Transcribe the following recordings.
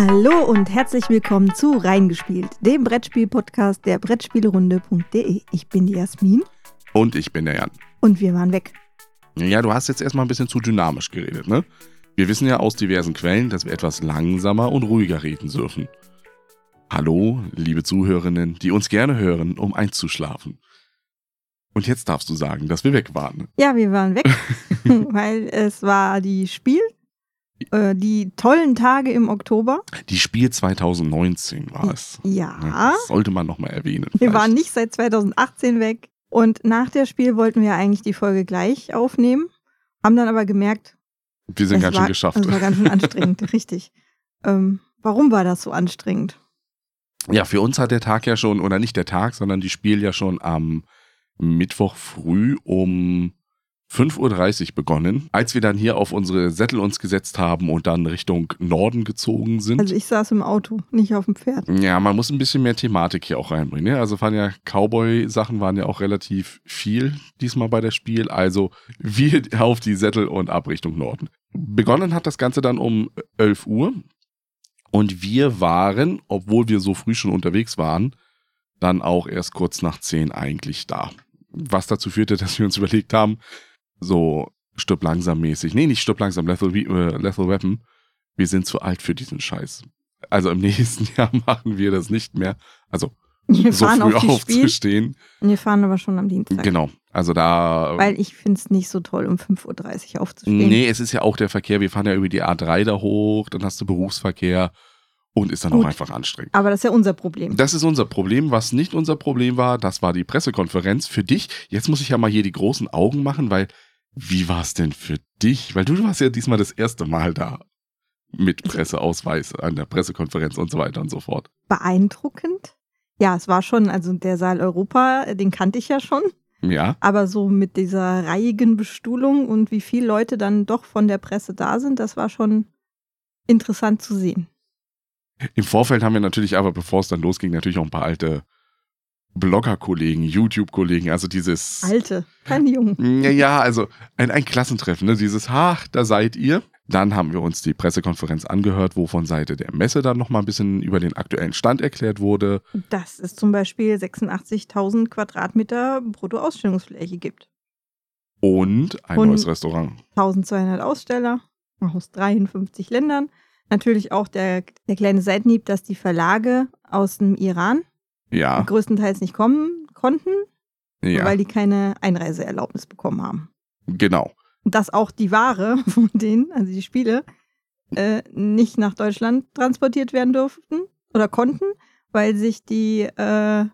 Hallo und herzlich willkommen zu Reingespielt, dem Brettspiel-Podcast der Brettspielerunde.de. Ich bin die Jasmin. Und ich bin der Jan. Und wir waren weg. Ja, du hast jetzt erstmal ein bisschen zu dynamisch geredet, ne? Wir wissen ja aus diversen Quellen, dass wir etwas langsamer und ruhiger reden dürfen. Hallo, liebe Zuhörerinnen, die uns gerne hören, um einzuschlafen. Und jetzt darfst du sagen, dass wir weg waren. Ja, wir waren weg, weil es war die Spiel, äh, die tollen Tage im Oktober. Die Spiel 2019 war es. Ja. Das sollte man nochmal erwähnen. Wir vielleicht. waren nicht seit 2018 weg. Und nach der Spiel wollten wir eigentlich die Folge gleich aufnehmen, haben dann aber gemerkt, Wir sind ganz war, schön geschafft. Es war ganz schön anstrengend, richtig. Ähm, warum war das so anstrengend? Ja, für uns hat der Tag ja schon, oder nicht der Tag, sondern die Spiel ja schon am Mittwoch früh um 5.30 Uhr begonnen, als wir dann hier auf unsere Sättel uns gesetzt haben und dann Richtung Norden gezogen sind. Also ich saß im Auto, nicht auf dem Pferd. ja, man muss ein bisschen mehr Thematik hier auch reinbringen. Ne? Also waren ja Cowboy-Sachen waren ja auch relativ viel diesmal bei der Spiel. Also wir auf die Sättel und ab Richtung Norden. Begonnen hat das Ganze dann um 11 Uhr und wir waren, obwohl wir so früh schon unterwegs waren, dann auch erst kurz nach 10 eigentlich da. Was dazu führte, dass wir uns überlegt haben, so stirb langsam mäßig. Nee, nicht stirb langsam, Lethal, äh, Lethal Weapon. Wir sind zu alt für diesen Scheiß. Also im nächsten Jahr machen wir das nicht mehr. Also Wir so fahren früh auf die Spiel. aufzustehen. Wir fahren aber schon am Dienstag. Genau. Also da. Weil ich finde es nicht so toll, um 5.30 Uhr aufzustehen. nee, es ist ja auch der Verkehr. Wir fahren ja über die A3 da hoch, dann hast du Berufsverkehr und ist dann Gut. auch einfach anstrengend. Aber das ist ja unser Problem. Das ist unser Problem. Was nicht unser Problem war, das war die Pressekonferenz für dich. Jetzt muss ich ja mal hier die großen Augen machen, weil wie war es denn für dich? Weil du warst ja diesmal das erste Mal da mit Presseausweis an der Pressekonferenz und so weiter und so fort. Beeindruckend. Ja, es war schon, also der Saal Europa, den kannte ich ja schon. Ja, Aber so mit dieser reihigen Bestuhlung und wie viele Leute dann doch von der Presse da sind, das war schon interessant zu sehen. Im Vorfeld haben wir natürlich aber, bevor es dann losging, natürlich auch ein paar alte Blogger-Kollegen, YouTube-Kollegen, also dieses. Alte, keine Jungen. Ja, ja, also ein, ein Klassentreffen, ne? Dieses, ach, da seid ihr. Dann haben wir uns die Pressekonferenz angehört, wo von Seite der Messe dann nochmal ein bisschen über den aktuellen Stand erklärt wurde. Dass es zum Beispiel 86.000 Quadratmeter Bruttoausstellungsfläche gibt. Und ein Und- neues Restaurant. 1200 Aussteller aus 53 Ländern. Natürlich auch der, der kleine Seitenhieb, dass die Verlage aus dem Iran Ja, größtenteils nicht kommen konnten, ja, weil die keine Einreiseerlaubnis bekommen haben. genau. Und dass auch die Ware von denen, also die Spiele, äh, nicht nach Deutschland transportiert werden durften oder konnten, weil sich die äh,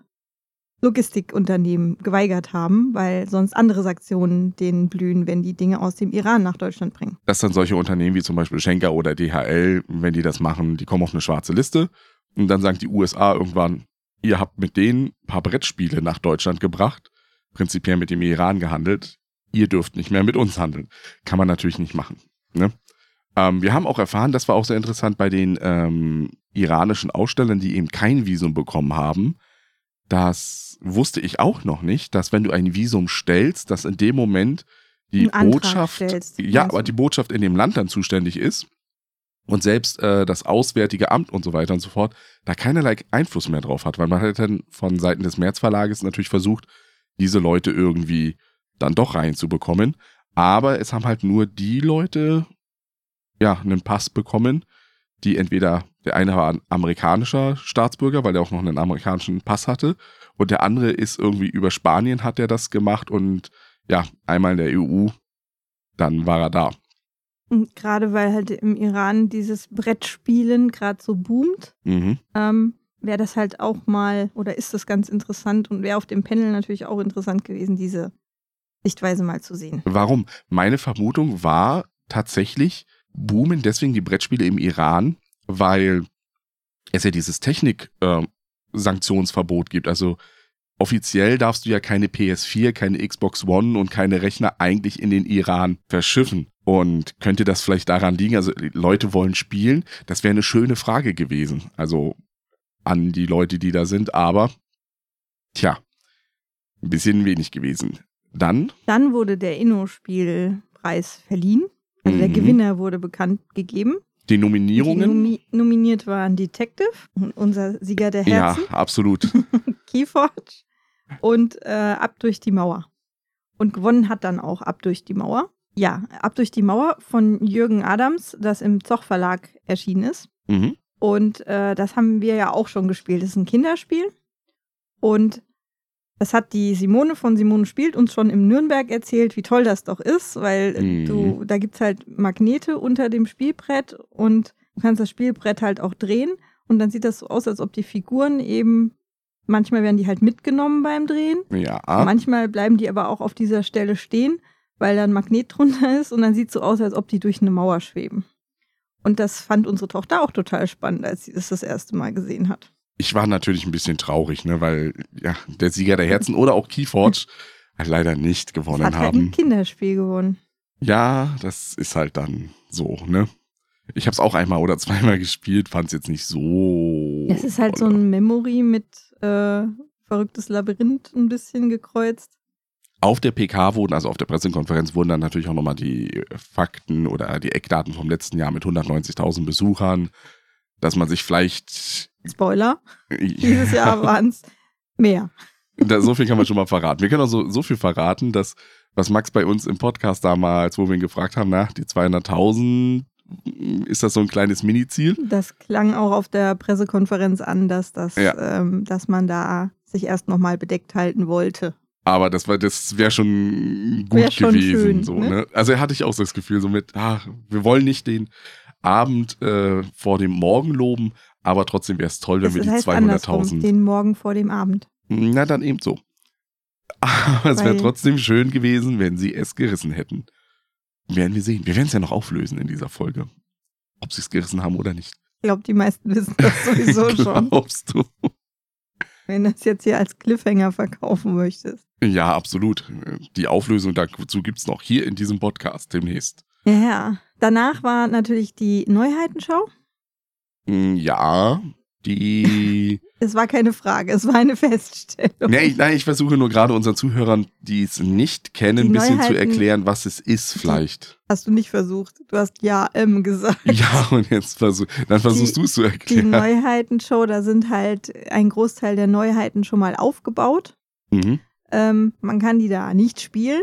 Logistikunternehmen geweigert haben, weil sonst andere Sanktionen denen blühen, wenn die Dinge aus dem Iran nach Deutschland bringen. Dass dann solche Unternehmen wie zum Beispiel Schenker oder DHL, wenn die das machen, die kommen auf eine schwarze Liste. Und dann sagen die USA irgendwann, ihr habt mit denen ein paar Brettspiele nach Deutschland gebracht, prinzipiell mit dem Iran gehandelt, ihr dürft nicht mehr mit uns handeln. Kann man natürlich nicht machen. Ne? Ähm, wir haben auch erfahren, das war auch sehr interessant bei den ähm, iranischen Ausstellern, die eben kein Visum bekommen haben. Das wusste ich auch noch nicht, dass wenn du ein Visum stellst, dass in dem Moment die Botschaft, stellst, ja, aber die Botschaft in dem Land dann zuständig ist und selbst äh, das Auswärtige Amt und so weiter und so fort da keinerlei Einfluss mehr drauf hat, weil man hat dann von Seiten des Märzverlages natürlich versucht, diese Leute irgendwie dann doch reinzubekommen, aber es haben halt nur die Leute ja einen Pass bekommen, die entweder der eine war ein amerikanischer Staatsbürger, weil er auch noch einen amerikanischen Pass hatte und der andere ist irgendwie über Spanien hat er das gemacht und ja, einmal in der EU, dann war er da. Und gerade weil halt im Iran dieses Brettspielen gerade so boomt, Mhm. ähm, wäre das halt auch mal, oder ist das ganz interessant und wäre auf dem Panel natürlich auch interessant gewesen, diese Sichtweise mal zu sehen. Warum? Meine Vermutung war tatsächlich, boomen deswegen die Brettspiele im Iran, weil es ja dieses Technik-Sanktionsverbot gibt. Also offiziell darfst du ja keine PS4, keine Xbox One und keine Rechner eigentlich in den Iran verschiffen. Und könnte das vielleicht daran liegen, also Leute wollen spielen? Das wäre eine schöne Frage gewesen. Also an die Leute, die da sind, aber tja, ein bisschen wenig gewesen. Dann Dann wurde der Inno-Spielpreis verliehen. Also der Mhm. Gewinner wurde bekannt gegeben. Die Nominierungen? Die nomi nominiert waren Detective, unser Sieger der Herzen. Ja, absolut. Keyforge und äh, Ab durch die Mauer. Und gewonnen hat dann auch Ab durch die Mauer. Ja, Ab durch die Mauer von Jürgen Adams, das im Zoch Verlag erschienen ist. Mhm. Und äh, das haben wir ja auch schon gespielt. Das ist ein Kinderspiel. Und das hat die Simone von Simone spielt uns schon im Nürnberg erzählt, wie toll das doch ist, weil mhm. du, da gibt es halt Magnete unter dem Spielbrett und du kannst das Spielbrett halt auch drehen. Und dann sieht das so aus, als ob die Figuren eben, manchmal werden die halt mitgenommen beim Drehen. Ja. Manchmal bleiben die aber auch auf dieser Stelle stehen, weil da ein Magnet drunter ist und dann sieht es so aus, als ob die durch eine Mauer schweben. Und das fand unsere Tochter auch total spannend, als sie das das erste Mal gesehen hat ich war natürlich ein bisschen traurig, ne, weil ja, der Sieger der Herzen oder auch Keyforge halt leider nicht gewonnen das hat haben. Halt ein Kinderspiel gewonnen. Ja, das ist halt dann so, ne? Ich habe es auch einmal oder zweimal gespielt, fand es jetzt nicht so. Es ist halt toll. so ein Memory mit äh, verrücktes Labyrinth ein bisschen gekreuzt. Auf der PK wurden, also auf der Pressekonferenz, wurden dann natürlich auch nochmal die Fakten oder die Eckdaten vom letzten Jahr mit 190.000 Besuchern, dass man sich vielleicht Spoiler. Dieses Jahr waren es mehr. Da, so viel kann man schon mal verraten. Wir können auch so, so viel verraten, dass, was Max bei uns im Podcast damals, wo wir ihn gefragt haben, nach die 200.000, ist das so ein kleines Mini-Ziel? Das klang auch auf der Pressekonferenz an, dass, das, ja. ähm, dass man da sich erst nochmal bedeckt halten wollte. Aber das das wäre schon gut wär schon gewesen. Schön, so, ne? ne? Also hatte ich auch so das Gefühl, so mit, ach, wir wollen nicht den Abend äh, vor dem Morgen loben, aber trotzdem wäre es toll, wenn das wir die 200.000. Den Morgen vor dem Abend. Na, dann eben so. Aber es wäre trotzdem schön gewesen, wenn sie es gerissen hätten. Werden wir sehen. Wir werden es ja noch auflösen in dieser Folge. Ob sie es gerissen haben oder nicht. Ich glaube, die meisten wissen das sowieso schon. Glaubst du? Wenn du es jetzt hier als Cliffhanger verkaufen möchtest. Ja, absolut. Die Auflösung dazu gibt es noch hier in diesem Podcast demnächst. Ja, danach war natürlich die Neuheitenschau. Hm, ja, die. Es war keine Frage, es war eine Feststellung. Nee, ich, nein, ich versuche nur gerade unseren Zuhörern, die es nicht kennen, ein bisschen zu erklären, was es ist, vielleicht. Hast du nicht versucht? Du hast Ja, M gesagt. Ja, und jetzt versuch, dann versuchst du es zu erklären. Die Neuheitenshow, da sind halt ein Großteil der Neuheiten schon mal aufgebaut. Mhm. Ähm, man kann die da nicht spielen,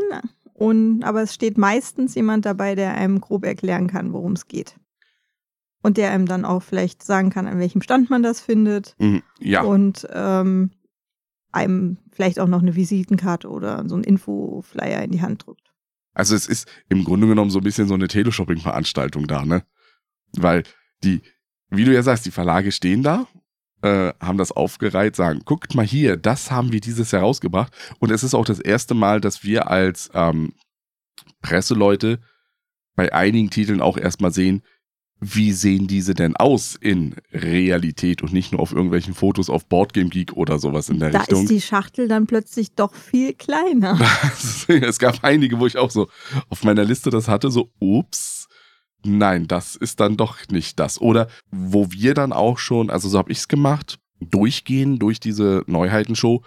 und, aber es steht meistens jemand dabei, der einem grob erklären kann, worum es geht und der einem dann auch vielleicht sagen kann, an welchem Stand man das findet. Mhm, ja. Und ähm, einem vielleicht auch noch eine Visitenkarte oder so ein Infoflyer in die Hand drückt. Also es ist im Grunde genommen so ein bisschen so eine Teleshopping-Veranstaltung da, ne? Weil die, wie du ja sagst, die Verlage stehen da, äh, haben das aufgereiht, sagen, guckt mal hier, das haben wir dieses Jahr rausgebracht. Und es ist auch das erste Mal, dass wir als ähm, Presseleute bei einigen Titeln auch erstmal sehen, wie sehen diese denn aus in Realität und nicht nur auf irgendwelchen Fotos auf Boardgame Geek oder sowas in der da Richtung. Da ist die Schachtel dann plötzlich doch viel kleiner. es gab einige, wo ich auch so auf meiner Liste das hatte, so, ups, nein, das ist dann doch nicht das. Oder wo wir dann auch schon, also so habe ich es gemacht, durchgehen durch diese Neuheitenshow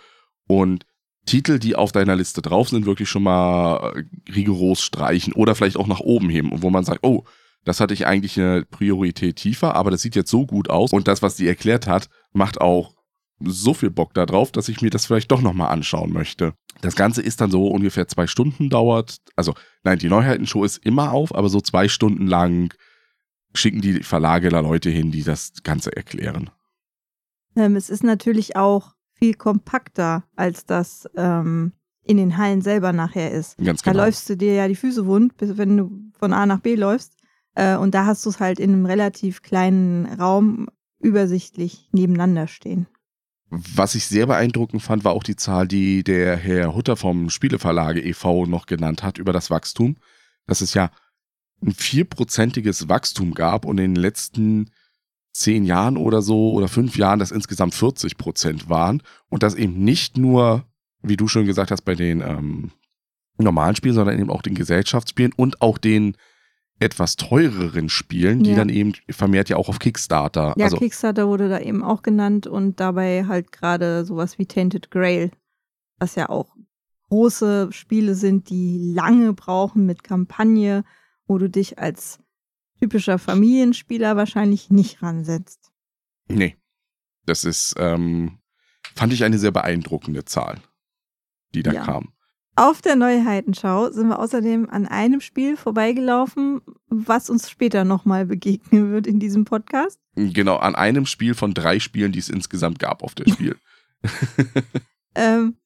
und Titel, die auf deiner Liste drauf sind, wirklich schon mal rigoros streichen oder vielleicht auch nach oben heben, wo man sagt, oh, das hatte ich eigentlich eine Priorität tiefer, aber das sieht jetzt so gut aus. Und das, was die erklärt hat, macht auch so viel Bock darauf, dass ich mir das vielleicht doch nochmal anschauen möchte. Das Ganze ist dann so ungefähr zwei Stunden dauert. Also, nein, die Neuheitenshow ist immer auf, aber so zwei Stunden lang schicken die Verlage da Leute hin, die das Ganze erklären. Ähm, es ist natürlich auch viel kompakter, als das ähm, in den Hallen selber nachher ist. Ganz genau. Da läufst du dir ja die Füße wund, wenn du von A nach B läufst. Äh, und da hast du es halt in einem relativ kleinen Raum übersichtlich nebeneinander stehen. Was ich sehr beeindruckend fand, war auch die Zahl, die der Herr Hutter vom Spieleverlage e.V. noch genannt hat über das Wachstum. Dass es ja ein vierprozentiges Wachstum gab und in den letzten zehn Jahren oder so oder fünf Jahren das insgesamt 40 Prozent waren und das eben nicht nur, wie du schon gesagt hast, bei den ähm, normalen Spielen, sondern eben auch den Gesellschaftsspielen und auch den etwas teureren Spielen, die ja. dann eben vermehrt ja auch auf Kickstarter. Ja, also, Kickstarter wurde da eben auch genannt und dabei halt gerade sowas wie Tainted Grail, was ja auch große Spiele sind, die lange brauchen mit Kampagne, wo du dich als typischer Familienspieler wahrscheinlich nicht ransetzt. Nee. Das ist, ähm, fand ich eine sehr beeindruckende Zahl, die da Ja. kam. Auf der Neuheitenschau sind wir außerdem an einem Spiel vorbeigelaufen, was uns später nochmal begegnen wird in diesem Podcast. Genau, an einem Spiel von drei Spielen, die es insgesamt gab auf der Spiel. Ähm,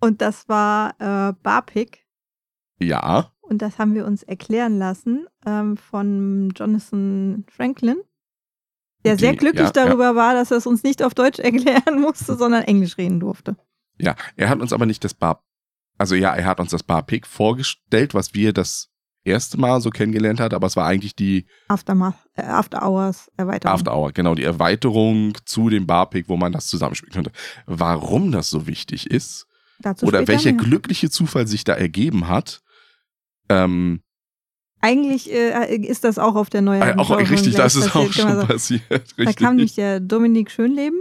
und das war äh, Barpick. ja, Und das haben wir uns erklären lassen ähm, von Jonathan Franklin, der Die- sehr glücklich ja, ja. darüber war, dass er es uns nicht auf Deutsch erklären musste, sondern Englisch reden durfte. ja. Er hat uns aber nicht das Bar, also ja, er hat uns das Bar Pick vorgestellt, was wir das erste Mal so kennengelernt hat, aber es war eigentlich die Aftermath, äh, After Hours Erweiterung. After Hour, genau, die Erweiterung zu dem Barpick, wo man das zusammenspielen könnte. Warum das so wichtig ist Dazu oder welcher mehr. glückliche Zufall sich da ergeben hat, ähm, Eigentlich äh, ist das auch auf der äh, Neuheitenschau auch richtig, das ist auch passiert, kann schon sagen. passiert, Da richtig. kam nämlich der Dominik Schönleben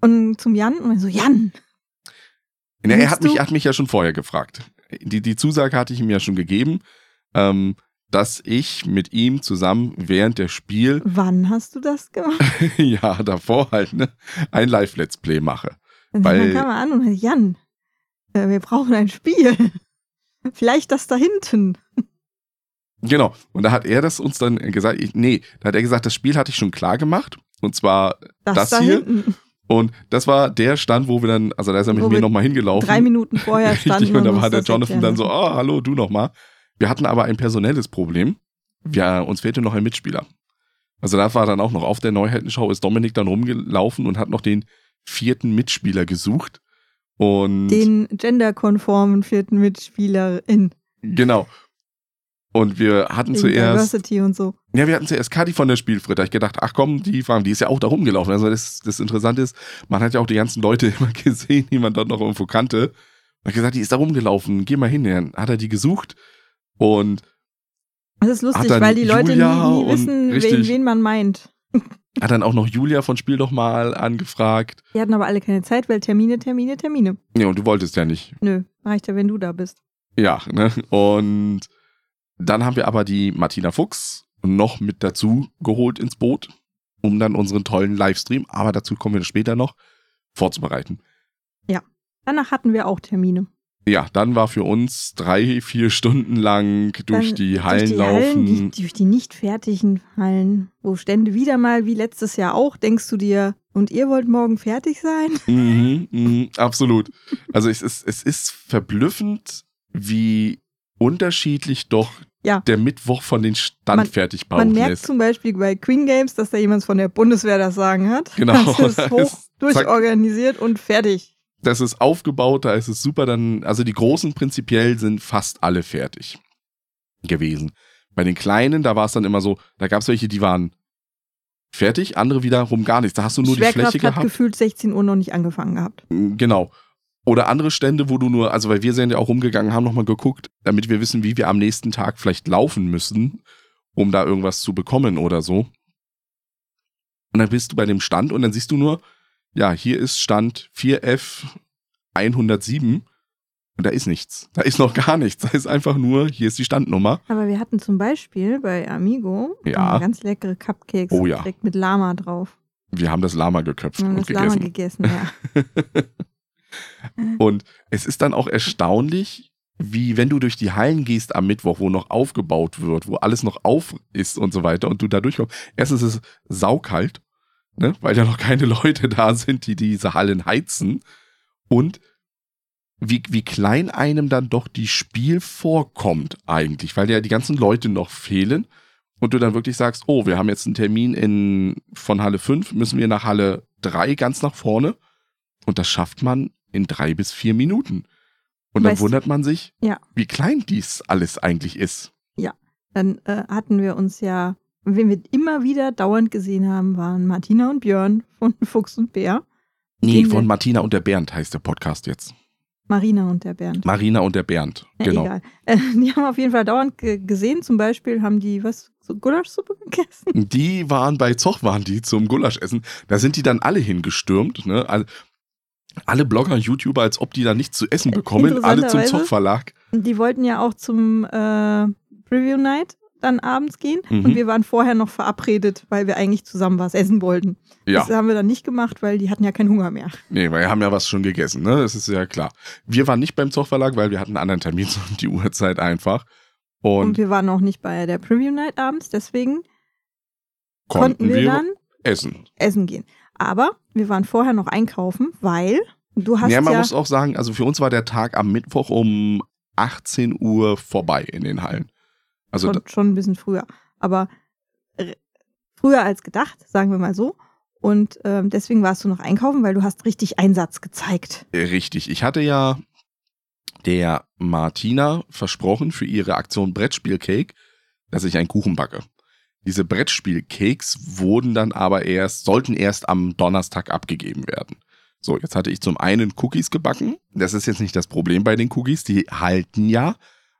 und zum Jan und so, Jan, Na, er hat mich, er hat mich ja schon vorher gefragt. Die, die Zusage hatte ich ihm ja schon gegeben, ähm, dass ich mit ihm zusammen während der Spiel, wann hast du das gemacht? ja, davor halt, ne, ein Live-Let's Play mache. Und Weil- dann kam er an und hat, Jan, äh, wir brauchen ein Spiel. Vielleicht das da hinten. Genau. Und da hat er das uns dann gesagt, ich, nee, da hat er gesagt, das Spiel hatte ich schon klar gemacht. Und zwar, Das, Das da hier? hinten. Und das war der Stand, wo wir dann, also da ist er mit Wo mir nochmal hingelaufen. Drei Minuten vorher standen Richtig, und da war der Jonathan dann so, oh, hallo, du nochmal. Wir hatten aber ein personelles Problem. Wir, uns fehlte noch ein Mitspieler. Also da war dann auch noch auf der Neuheitenschau ist Dominik dann rumgelaufen und hat noch den vierten Mitspieler gesucht. Und Den genderkonformen vierten Mitspielerin. genau. Und wir hatten Wegen zuerst, Diversity und so. ja, wir hatten zuerst Kadi von der Spielfritte. Da hab Ich gedacht, ach komm, die, war- die ist ja auch da rumgelaufen. Also das, das Interessante ist, man hat ja auch die ganzen Leute immer gesehen, die man dort noch irgendwo kannte. Und hat gesagt, die ist da rumgelaufen, geh mal hin. Dann hat er die gesucht und Das ist lustig, weil die Leute nie, Julia nie und- wissen, wen, richtig. wen man meint. hat dann auch noch Julia von Spiel doch mal angefragt. Die hatten aber alle keine Zeit, weil Termine, Termine, Termine. Ja, und du wolltest ja nicht. Nö, reicht ja, wenn du da bist. Ja, ne? Und dann haben wir aber die Martina Fuchs noch mit dazu geholt ins Boot, um dann unseren tollen Livestream, aber dazu kommen wir später noch, vorzubereiten. Danach hatten wir auch Termine. Ja, dann war für uns drei, vier Stunden lang durch Dann die Hallen durch die laufen. Hallen, die, durch die nicht fertigen Hallen, wo Stände wieder mal, wie letztes Jahr auch, denkst du dir, und ihr wollt morgen fertig sein? Mhm, mhm, absolut. Also es ist, es ist verblüffend, wie unterschiedlich doch Ja. der Mittwoch von den Man Standfertigbauten merkt ist. zum Beispiel bei Queen Games, dass da jemand von der Bundeswehr das Sagen hat. Genau. Das ist hoch durchorganisiert und fertig. Das ist aufgebaut, da ist es super. Dann, also die großen prinzipiell sind fast alle fertig gewesen. Bei den kleinen, da war es dann immer so, da gab es welche, die waren fertig, andere wiederum gar nichts. Da hast du nur die Fläche hat gehabt. gefühlt 16 Uhr noch nicht angefangen gehabt. Genau. Oder andere Stände, wo du nur, also weil wir sind ja auch rumgegangen, haben nochmal geguckt, damit wir wissen, wie wir am nächsten Tag vielleicht laufen müssen, um da irgendwas zu bekommen oder so. Und dann bist du bei dem Stand und dann siehst du nur, ja, hier ist Stand 4F 107 und da ist nichts. Da ist noch gar nichts. Da ist einfach nur, hier ist die Standnummer. Aber wir hatten zum Beispiel bei Amigo Ja. ganz leckere Cupcakes Oh ja. mit Lama drauf. Wir haben das Lama geköpft Wir haben und das Lama gegessen. gegessen, ja. Und es ist dann auch erstaunlich, wie wenn du durch die Hallen gehst am Mittwoch, wo noch aufgebaut wird, wo alles noch auf ist und so weiter und du da durchkommst. Erstens ist es saukalt, ne, weil ja noch keine Leute da sind, die diese Hallen heizen. Und wie, wie klein einem dann doch die Spiel vorkommt eigentlich, weil ja die ganzen Leute noch fehlen und du dann wirklich sagst, oh, wir haben jetzt einen Termin in, von Halle 5, müssen wir nach Halle 3 ganz nach vorne und das schafft man in drei bis vier Minuten. Und dann Weißt- wundert man sich, Ja. wie klein dies alles eigentlich ist. Dann äh, hatten wir uns ja, wen wir immer wieder dauernd gesehen haben, waren Martina und Björn von Fuchs und Bär. Nee, von Martina und der Bernd heißt der Podcast jetzt. Marina und der Bernd. Marina und der Bernd, Ja, genau. Egal. Äh, die haben auf jeden Fall dauernd ge gesehen. Zum Beispiel haben die was, so Gulaschsuppe gegessen. Die waren bei Zoch, waren die zum Gulaschessen. Da sind die dann alle hingestürmt. Ne? Alle, Blogger und YouTuber, als ob die da nichts zu essen bekommen. Alle zum Interessanterweise- Zoch Verlag. Und Die wollten ja auch zum äh, Preview Night dann abends gehen. Mhm. Und wir waren vorher noch verabredet, weil wir eigentlich zusammen was essen wollten. Ja. Das haben wir dann nicht gemacht, weil die hatten ja keinen Hunger mehr. Nee, weil wir haben ja was schon gegessen, ne? Das ist ja klar. Wir waren nicht beim Zochverlag, weil wir hatten einen anderen Termin um die Uhrzeit einfach. Und, Und, wir waren auch nicht bei der Preview Night abends, deswegen konnten, konnten wir, wir dann essen. essen gehen. Aber wir waren vorher noch einkaufen, weil du hast Ja, man ja muss auch sagen, also für uns war der Tag am Mittwoch um 18 Uhr vorbei in den Hallen. Also schon, schon ein bisschen früher. Aber äh, früher als gedacht, sagen wir mal so. Und ähm, deswegen warst du noch einkaufen, weil du hast richtig Einsatz gezeigt. richtig. Ich hatte ja der Martina versprochen für ihre Aktion Brettspielcake, dass ich einen Kuchen backe. Diese Brettspielcakes wurden dann aber erst, sollten erst am Donnerstag abgegeben werden. So, jetzt hatte ich zum einen Cookies gebacken. Das ist jetzt nicht das Problem bei den Cookies, die halten ja.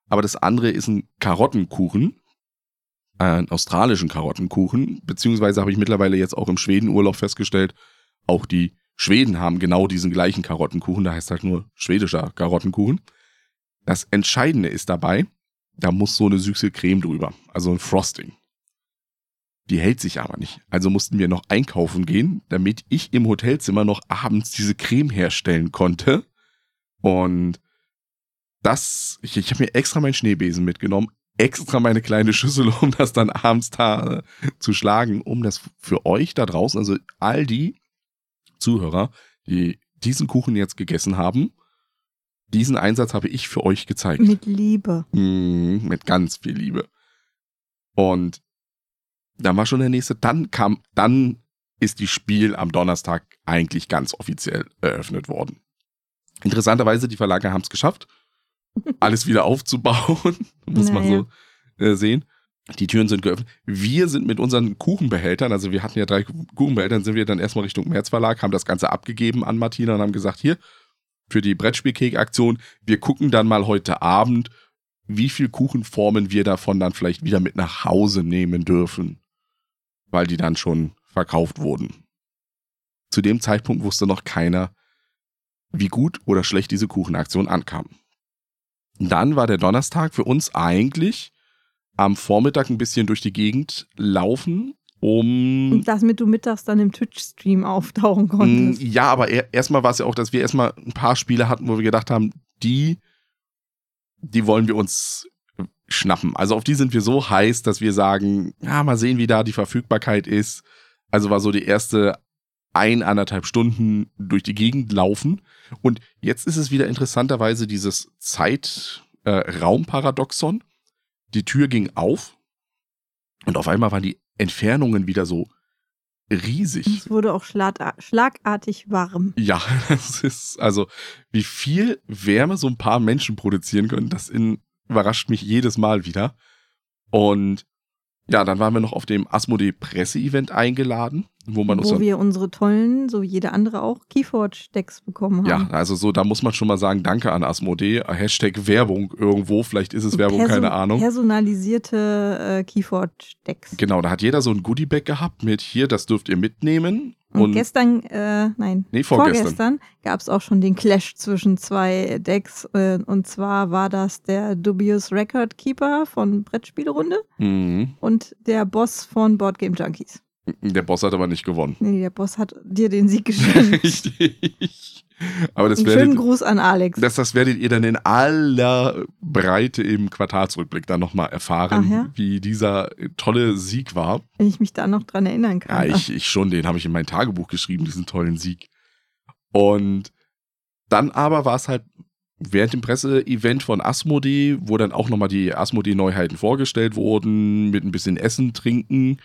Aber das andere ist ein Karottenkuchen, einen australischen Karottenkuchen, beziehungsweise habe ich mittlerweile jetzt auch im Schwedenurlaub festgestellt, auch die Schweden haben genau diesen gleichen Karottenkuchen, da heißt halt nur schwedischer Karottenkuchen. Das Entscheidende ist dabei, da muss so eine süße Creme drüber, also ein Frosting. Die hält sich aber nicht. Also mussten wir noch einkaufen gehen, damit ich im Hotelzimmer noch abends diese Creme herstellen konnte. Und das, ich, ich habe mir extra meinen Schneebesen mitgenommen, extra meine kleine Schüssel, um das dann abends da äh, zu schlagen, um das für euch da draußen, also all die Zuhörer, die diesen Kuchen jetzt gegessen haben, diesen Einsatz habe ich für euch gezeigt. Mit Liebe. Mm, mit ganz viel Liebe. Und dann war schon der nächste. Dann kam, dann ist die Spiel am Donnerstag eigentlich ganz offiziell eröffnet worden. Interessanterweise, die Verlage haben es geschafft, alles wieder aufzubauen, muss man Naja. so äh, sehen. Die Türen sind geöffnet. Wir sind mit unseren Kuchenbehältern, also wir hatten ja drei Kuchenbehältern, sind wir dann erstmal Richtung Märzverlag, haben das Ganze abgegeben an Martina und haben gesagt, hier, für die Brettspielcake-Aktion, wir gucken dann mal heute Abend, wie viel Kuchenformen wir davon dann vielleicht wieder mit nach Hause nehmen dürfen, weil die dann schon verkauft wurden. Zu dem Zeitpunkt wusste noch keiner, wie gut oder schlecht diese Kuchenaktion ankam. Dann war der Donnerstag für uns eigentlich am Vormittag ein bisschen durch die Gegend laufen, um Und damit du mittags dann im Twitch-Stream auftauchen konntest. Mm, Ja, aber er, erstmal war es ja auch, dass wir erstmal ein paar Spiele hatten, wo wir gedacht haben, die, die wollen wir uns schnappen. Also auf die sind wir so heiß, dass wir sagen, ja, mal sehen, wie da die Verfügbarkeit ist. Also war so die erste ein, anderthalb Stunden durch die Gegend laufen. Und jetzt ist es wieder interessanterweise dieses Zeit-Raum-Paradoxon. die Tür ging auf und auf einmal waren die Entfernungen wieder so riesig. Es wurde auch schlag schlagartig warm. Ja, das ist also, wie viel Wärme so ein paar Menschen produzieren können, das in, überrascht mich jedes Mal wieder. Und ja, dann waren wir noch auf dem Asmodee Presse-Event eingeladen, wo man wo wir unsere tollen, so wie jede andere auch, Keyforge-Decks bekommen ja, haben. also so, da muss man schon mal sagen, danke an Asmodee, Hashtag Werbung irgendwo, vielleicht ist es Werbung, perso- keine Ahnung. Personalisierte äh, Keyforge-Decks. Genau, da hat jeder so ein Goodiebag gehabt mit hier, das dürft ihr mitnehmen. Und, Und, gestern, äh, nein, nee, vorgestern. vorgestern gab es auch schon den Clash zwischen zwei Decks. Äh, und zwar war das der Dubious Record Keeper von Brettspielerunde Mhm. und der Boss von Board Game Junkies. Der Boss hat aber nicht gewonnen. Nee, der Boss hat dir den Sieg geschenkt. Richtig. Aber das Einen werdet, schönen Gruß an Alex. Das, das werdet ihr dann in aller Breite im Quartalsrückblick dann nochmal erfahren, ja? wie dieser tolle Sieg war. wenn ich mich da noch dran erinnern Ja, kann. ich, ich schon, den habe ich in mein Tagebuch geschrieben, diesen tollen Sieg. Und dann aber war es halt während dem Presseevent von Asmodee, wo dann auch nochmal die Asmodee-Neuheiten vorgestellt wurden, mit ein bisschen Essen, Trinken,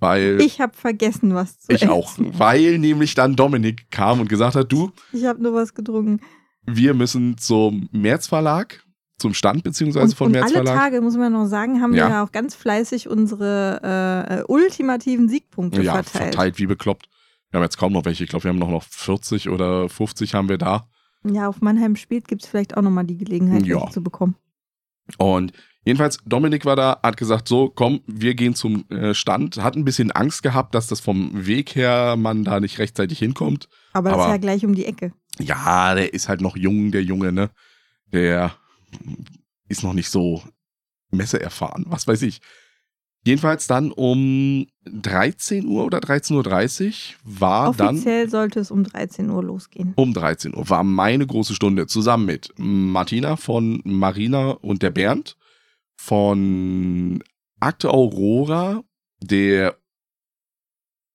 weil Ich habe vergessen, was zu ich essen. auch, weil nämlich dann Dominik kam und gesagt hat, du, Ich habe nur was getrunken. wir müssen zum Märzverlag, zum Stand beziehungsweise Und, vom und alle Märzverlag. Tage, muss man noch sagen, haben Ja. wir ja auch ganz fleißig unsere äh, äh, ultimativen Siegpunkte ja, verteilt. verteilt wie bekloppt. Wir haben jetzt kaum noch welche. Ich glaube, wir haben noch, noch 40 oder 50 haben wir da. Ja, auf Mannheim spielt gibt es vielleicht auch nochmal die Gelegenheit, Ja. welche zu bekommen. Und jedenfalls, Dominik war da, hat gesagt, so, komm, wir gehen zum äh, Stand. Hat ein bisschen Angst gehabt, dass das vom Weg her man da nicht rechtzeitig hinkommt. Aber, das Aber- ist ja gleich um die Ecke. Ja, der ist halt noch jung, der Junge, ne? Der ist noch nicht so messeerfahren, was weiß ich. Jedenfalls dann um 13 Uhr oder 13.30 Uhr war dann. Offiziell sollte es um 13 Uhr losgehen. Um 13 Uhr war meine große Stunde zusammen mit Martina von Marina und der Bernd, von Akte Aurora, der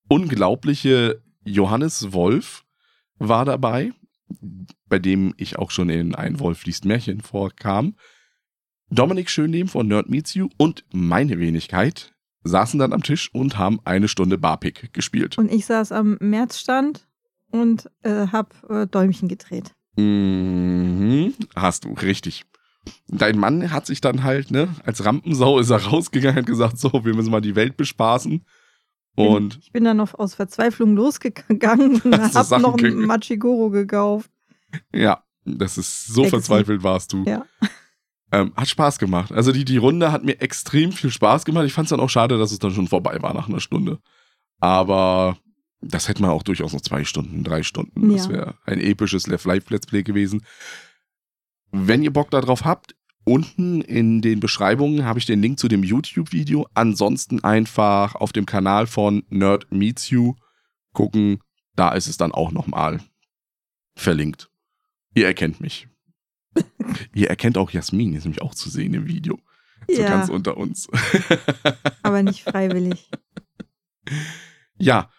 unglaubliche Johannes Wolf war dabei, bei dem ich auch schon in ein Wolf liest Märchen vorkam. Dominik Schönlehm von Nerd Meets You und meine Wenigkeit saßen dann am Tisch und haben eine Stunde Barpick gespielt. Und ich saß am Märzstand und äh, hab äh, Däumchen gedreht. Mhm, hast du, richtig. Dein Mann hat sich dann halt, ne, als Rampensau ist er rausgegangen und gesagt, so, wir müssen mal die Welt bespaßen. Und ich bin dann noch aus Verzweiflung losgegangen und hab Sachen noch ge- ein Machigoro gekauft. ja, das ist so Sexy. verzweifelt warst du. Ja. Ähm, hat Spaß gemacht. Also die, die Runde hat mir extrem viel Spaß gemacht. Ich fand es dann auch schade, dass es dann schon vorbei war nach einer Stunde. Aber das hätte man auch durchaus noch zwei Stunden, drei Stunden. Das Ja. wäre ein episches Live-Let's Play gewesen. Wenn ihr Bock darauf habt, unten in den Beschreibungen habe ich den Link zu dem YouTube-Video. Ansonsten einfach auf dem Kanal von Nerd Meets You gucken. Da ist es dann auch nochmal verlinkt. Ihr erkennt mich. Ihr erkennt auch Jasmin, ist nämlich auch zu sehen im Video. So Ja. ganz unter uns. Aber nicht freiwillig. ja,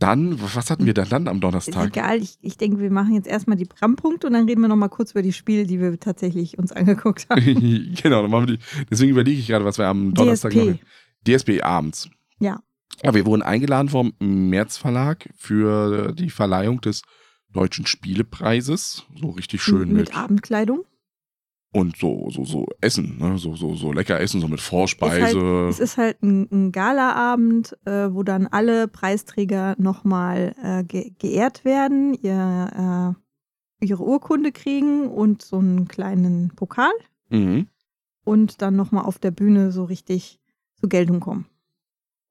dann, was hatten wir dann, dann am Ist Donnerstag? egal, ich, ich denke, wir machen jetzt erstmal die Brandpunkte und dann reden wir nochmal kurz über die Spiele, die wir tatsächlich uns angeguckt haben. genau, dann machen wir die. Deswegen überlege ich gerade, was wir am Donnerstag DSP. machen. DSP abends. Ja. Ja, wir wurden eingeladen vom März Verlag für die Verleihung des Deutschen Spielepreises. So richtig schön mit, mit. Abendkleidung. Und so, so, so Essen, ne? So, so, so lecker Essen, so mit Ist Vorspeise. Es ist halt ein, ein Galaabend, äh, wo dann alle Preisträger nochmal äh, ge geehrt werden, ihr, äh, ihre Urkunde kriegen und so einen kleinen Pokal mhm. und dann nochmal auf der Bühne so richtig zur Geltung kommen.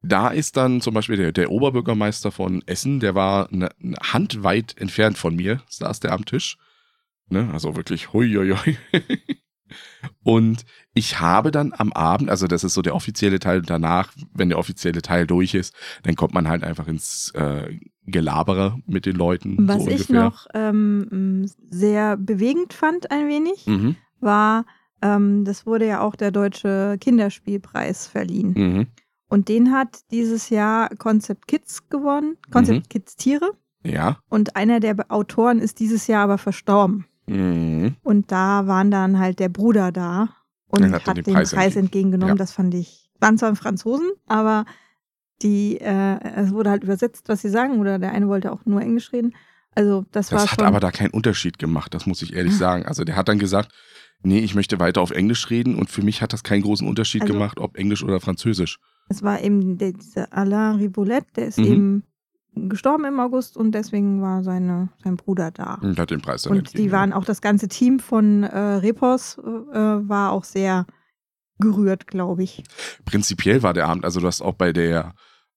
Da ist dann zum Beispiel der, der Oberbürgermeister von Essen, der war eine, eine Hand weit entfernt von mir, saß der am Tisch. Ne? Also wirklich hui, hui, hui. Und ich habe dann am Abend, also das ist so der offizielle Teil, und danach, wenn der offizielle Teil durch ist, dann kommt man halt einfach ins äh, Gelabere mit den Leuten. Was so ich noch ähm, sehr bewegend fand, ein wenig, Mhm, war, ähm, das wurde ja auch der Deutsche Kinderspielpreis verliehen. mhm, Und den hat dieses Jahr Concept Kids gewonnen, Concept Mhm. Kids Tiere. ja. Und einer der Autoren ist dieses Jahr aber verstorben. Mhm. Und da waren dann halt der Bruder da und hat, hat den den Preis Preis, entgegen- entgegengenommen. Ja. Das fand ich, waren zwar Franzosen, aber die, äh, es wurde halt übersetzt, was sie sagen, oder der eine wollte auch nur Englisch reden. Also das, war Das hat aber da keinen Unterschied gemacht, das muss ich ehrlich sagen. Also der hat dann gesagt, nee, ich möchte weiter auf Englisch reden und für mich hat das keinen großen Unterschied Also- gemacht, ob Englisch oder Französisch. es war eben der, dieser Alain Ribolet, der ist Mhm. eben gestorben im August und deswegen war seine, sein Bruder da. Und hat den Preis dann Und die waren auch das ganze Team von äh, Repos äh, war auch sehr gerührt, glaube ich. Prinzipiell war der Abend, also du hast auch bei der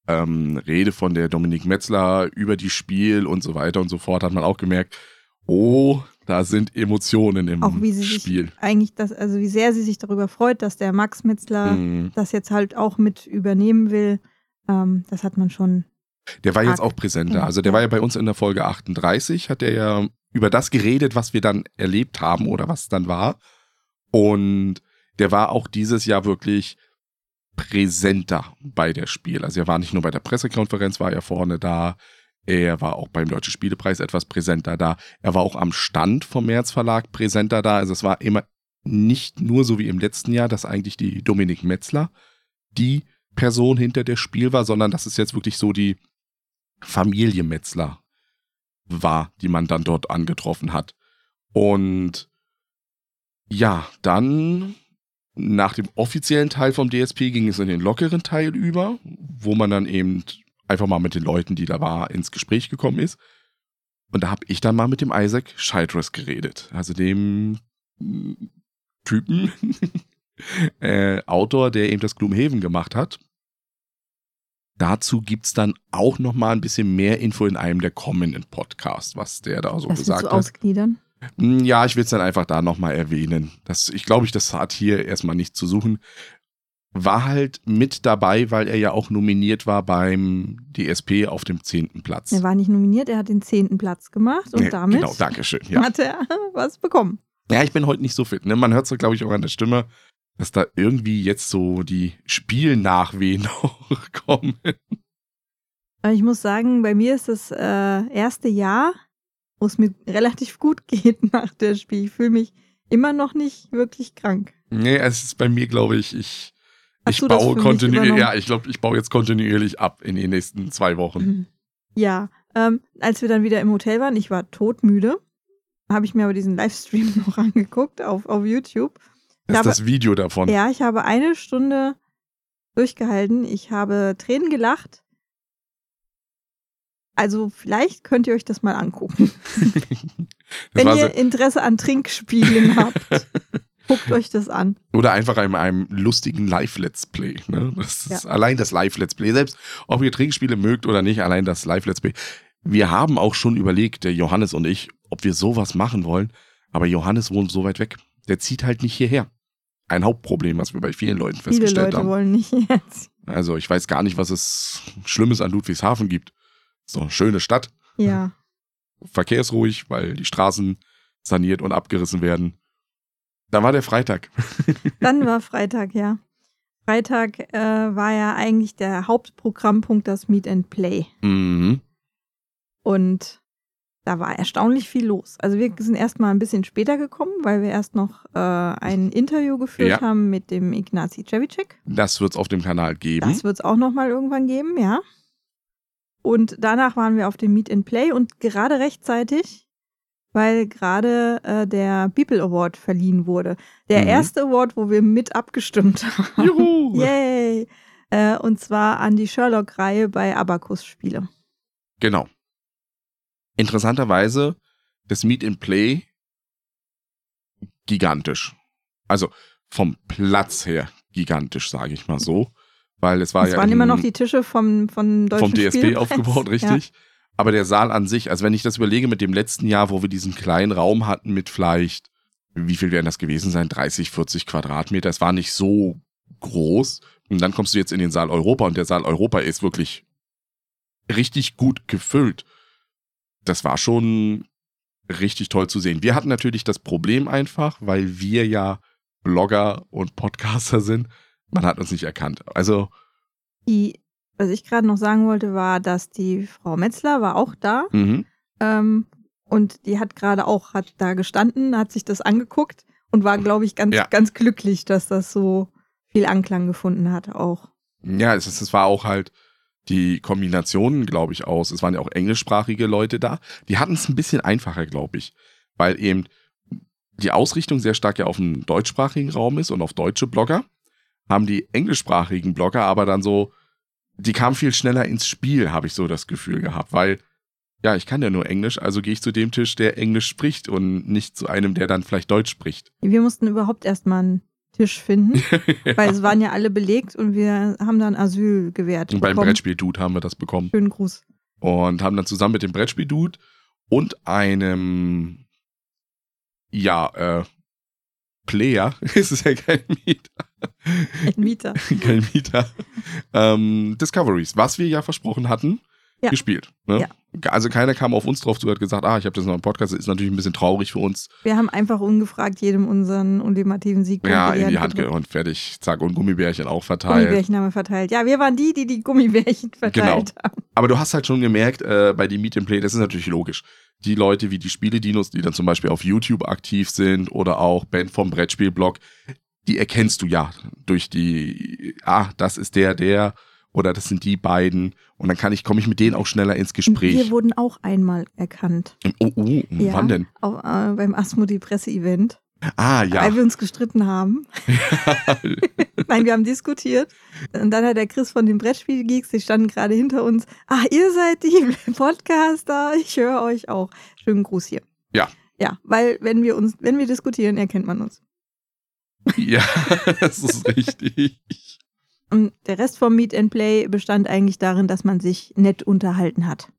ähm, Rede von der Dominik Metzler über die Spiel und so weiter und so fort, hat man auch gemerkt, oh, da sind Emotionen im Auch wie sie Spiel. sich eigentlich das, also wie sehr sie sich darüber freut, dass der Max Metzler Mhm. das jetzt halt auch mit übernehmen will. Ähm, das hat man schon. Der war jetzt Arg. auch präsenter. Ja, Also der war ja bei uns in der Folge 38, hat er ja über das geredet, was wir dann erlebt haben oder was dann war. Und der war auch dieses Jahr wirklich präsenter bei der Spiel. Also er war nicht nur bei der Pressekonferenz, war er vorne da. Er war auch beim Deutschen Spielepreis etwas präsenter da. Er war auch am Stand vom März Verlag präsenter da. Also es war immer nicht nur so wie im letzten Jahr, dass eigentlich die Dominik Metzler die Person hinter der Spiel war, sondern dass es jetzt wirklich so die Familie Metzler war, die man dann dort angetroffen hat. Und ja, dann nach dem offiziellen Teil vom DSP ging es in den lockeren Teil über, wo man dann eben einfach mal mit den Leuten, die da war, ins Gespräch gekommen ist. Und da habe ich dann mal mit dem Isaac Scheidress geredet, also dem mm, Typen, äh, Autor, der eben das Gloomhaven gemacht hat. Dazu gibt's dann auch noch mal ein bisschen mehr Info in einem der kommenden Podcasts, was der da so Das gesagt du hat. ausgliedern. Hm, Ja, ich will es dann einfach da nochmal erwähnen. Das, ich glaube, ich, das hat hier erstmal nichts zu suchen. war halt mit dabei, weil er ja auch nominiert war beim DSP auf dem zehnten Platz. Er war nicht nominiert, er hat den zehnten Platz gemacht und Nee, damit Genau, Dankeschön. Ja. hat er was bekommen. ja, ich bin heute nicht so fit. Ne? Man hört es, glaube ich, auch an der Stimme, dass da irgendwie jetzt so die Spielnachwehen noch kommen. Ich muss sagen, bei mir ist das äh, erste Jahr, wo es mir relativ gut geht nach dem Spiel. Ich fühle mich immer noch nicht wirklich krank. Nee, es ist bei mir, glaube ich, ich, Hast ich baue kontinuierlich, ja, ich glaube, ich baue jetzt kontinuierlich ab in den nächsten zwei Wochen. Mhm. Ja, ähm, als wir dann wieder im Hotel waren, ich war todmüde, habe ich mir aber diesen Livestream noch angeguckt auf, auf YouTube. Das ist habe- das Video davon. Ja, ich habe eine Stunde durchgehalten. Ich habe Tränen gelacht. Also vielleicht könnt ihr euch das mal angucken. Wenn ihr so, Interesse an Trinkspielen habt, guckt euch das an. oder einfach einem, einem lustigen Live-Let's Play. Ne? Das ist allein das Live-Let's Play. Selbst ob ihr Trinkspiele mögt oder nicht, allein das Live-Let's Play. Wir haben auch schon überlegt, der Johannes und ich, ob wir sowas machen wollen. Aber Johannes wohnt so weit weg. Der zieht halt nicht hierher. Ein Hauptproblem, was wir bei vielen Leuten Viele festgestellt Leute haben. wollen nicht jetzt. Also ich weiß gar nicht, was es Schlimmes an Ludwigshafen gibt. So eine schöne Stadt, Ja. verkehrsruhig, weil die Straßen saniert und abgerissen werden. Da war der Freitag. Dann war Freitag, ja. Freitag äh, war ja eigentlich der Hauptprogrammpunkt das Meet and Play. Mhm. Und da war erstaunlich viel los. Also wir sind erstmal ein bisschen später gekommen, weil wir erst noch äh, ein Interview geführt Ja. haben mit dem Ignazi Cevicek. Das wird es auf dem Kanal geben. Das wird es auch noch mal irgendwann geben, ja. Und danach waren wir auf dem Meet and Play und gerade rechtzeitig, weil gerade äh, der People Award verliehen wurde. Der Mhm. erste Award, wo wir mit abgestimmt haben. Juhu! Yay! Äh, und zwar an die Sherlock-Reihe bei Abacus-Spiele. Genau. Interessanterweise, das Meet and Play gigantisch. Also vom Platz her gigantisch, sage ich mal so. Weil es war Es ja waren immer in- noch die Tische vom, vom deutschen vom DSP Spielpreis. aufgebaut, richtig. Aber der Saal an sich, also wenn ich das überlege mit dem letzten Jahr, wo wir diesen kleinen Raum hatten mit vielleicht, wie viel werden das gewesen sein? 30, 40 Quadratmeter. Es war nicht so groß. Und dann kommst du jetzt in den Saal Europa und der Saal Europa ist wirklich richtig gut gefüllt. Das war schon richtig toll zu sehen. Wir hatten natürlich das Problem einfach, weil wir ja Blogger und Podcaster sind. Man hat uns nicht erkannt. Also, Die, was ich gerade noch sagen wollte, war, dass die Frau Metzler war auch da. mhm. Ähm, und die hat gerade auch, hat da gestanden, hat sich das angeguckt und war, glaube ich, ganz, Ja. ganz glücklich, dass das so viel Anklang gefunden hat auch. Ja, es, es war auch halt die Kombinationen, glaube ich, aus. Es waren ja auch englischsprachige Leute da. Die hatten es ein bisschen einfacher, glaube ich, weil eben die Ausrichtung sehr stark ja auf den deutschsprachigen Raum ist und auf deutsche Blogger. Haben die englischsprachigen Blogger aber dann so, die kamen viel schneller ins Spiel, habe ich so das Gefühl gehabt, weil ja, ich kann ja nur Englisch, also gehe ich zu dem Tisch, der Englisch spricht und nicht zu einem, der dann vielleicht Deutsch spricht. Wir mussten überhaupt erstmal einen Tisch finden, weil es waren ja alle belegt und wir haben dann Asyl gewährt. Und beim. Brettspiel-Dude haben wir das bekommen. Schönen Gruß. und haben dann zusammen mit dem Brettspiel-Dude und einem, ja, äh, Player, es ist ja kein Mieter, Ein Mieter. kein Mieter, ähm, Discoveries, was wir ja versprochen hatten, Ja. gespielt. Ne? Ja. Also keiner kam auf uns drauf zu, hat gesagt, ah, ich habe das noch im Podcast, das ist natürlich ein bisschen traurig für uns. Wir haben einfach ungefragt jedem unseren ultimativen Sieg Ja, in die Hand gedrückt. ge- und fertig, zack, und Gummibärchen auch verteilt. Gummibärchen haben wir verteilt. Ja, wir waren die, die die Gummibärchen verteilt haben. Aber du hast halt schon gemerkt, äh, bei dem Meet and Play, das ist natürlich logisch. Die Leute wie die Spiele-Dinos, die dann zum Beispiel auf YouTube aktiv sind oder auch Ben vom Brettspielblog, die erkennst du ja durch die, ah, das ist der, der oder das sind die beiden. Und dann kann ich, komme ich mit denen auch schneller ins Wir Gespräch. wurden auch einmal erkannt. Oh, oh, Ja. wann denn? Auf, äh, beim Asmodi Presse-Event, Ah, ja. weil wir uns gestritten haben. Nein, wir haben diskutiert. Und dann hat der Chris von den Brettspielgeeks, die standen gerade hinter uns. Ah, ihr seid die Podcaster, ich höre euch auch. Schönen Gruß hier. Ja. Ja, weil wenn wir uns, wenn wir diskutieren, erkennt man uns. ja, das ist richtig. Und der Rest vom Meet and Play bestand eigentlich darin, dass man sich nett unterhalten hat.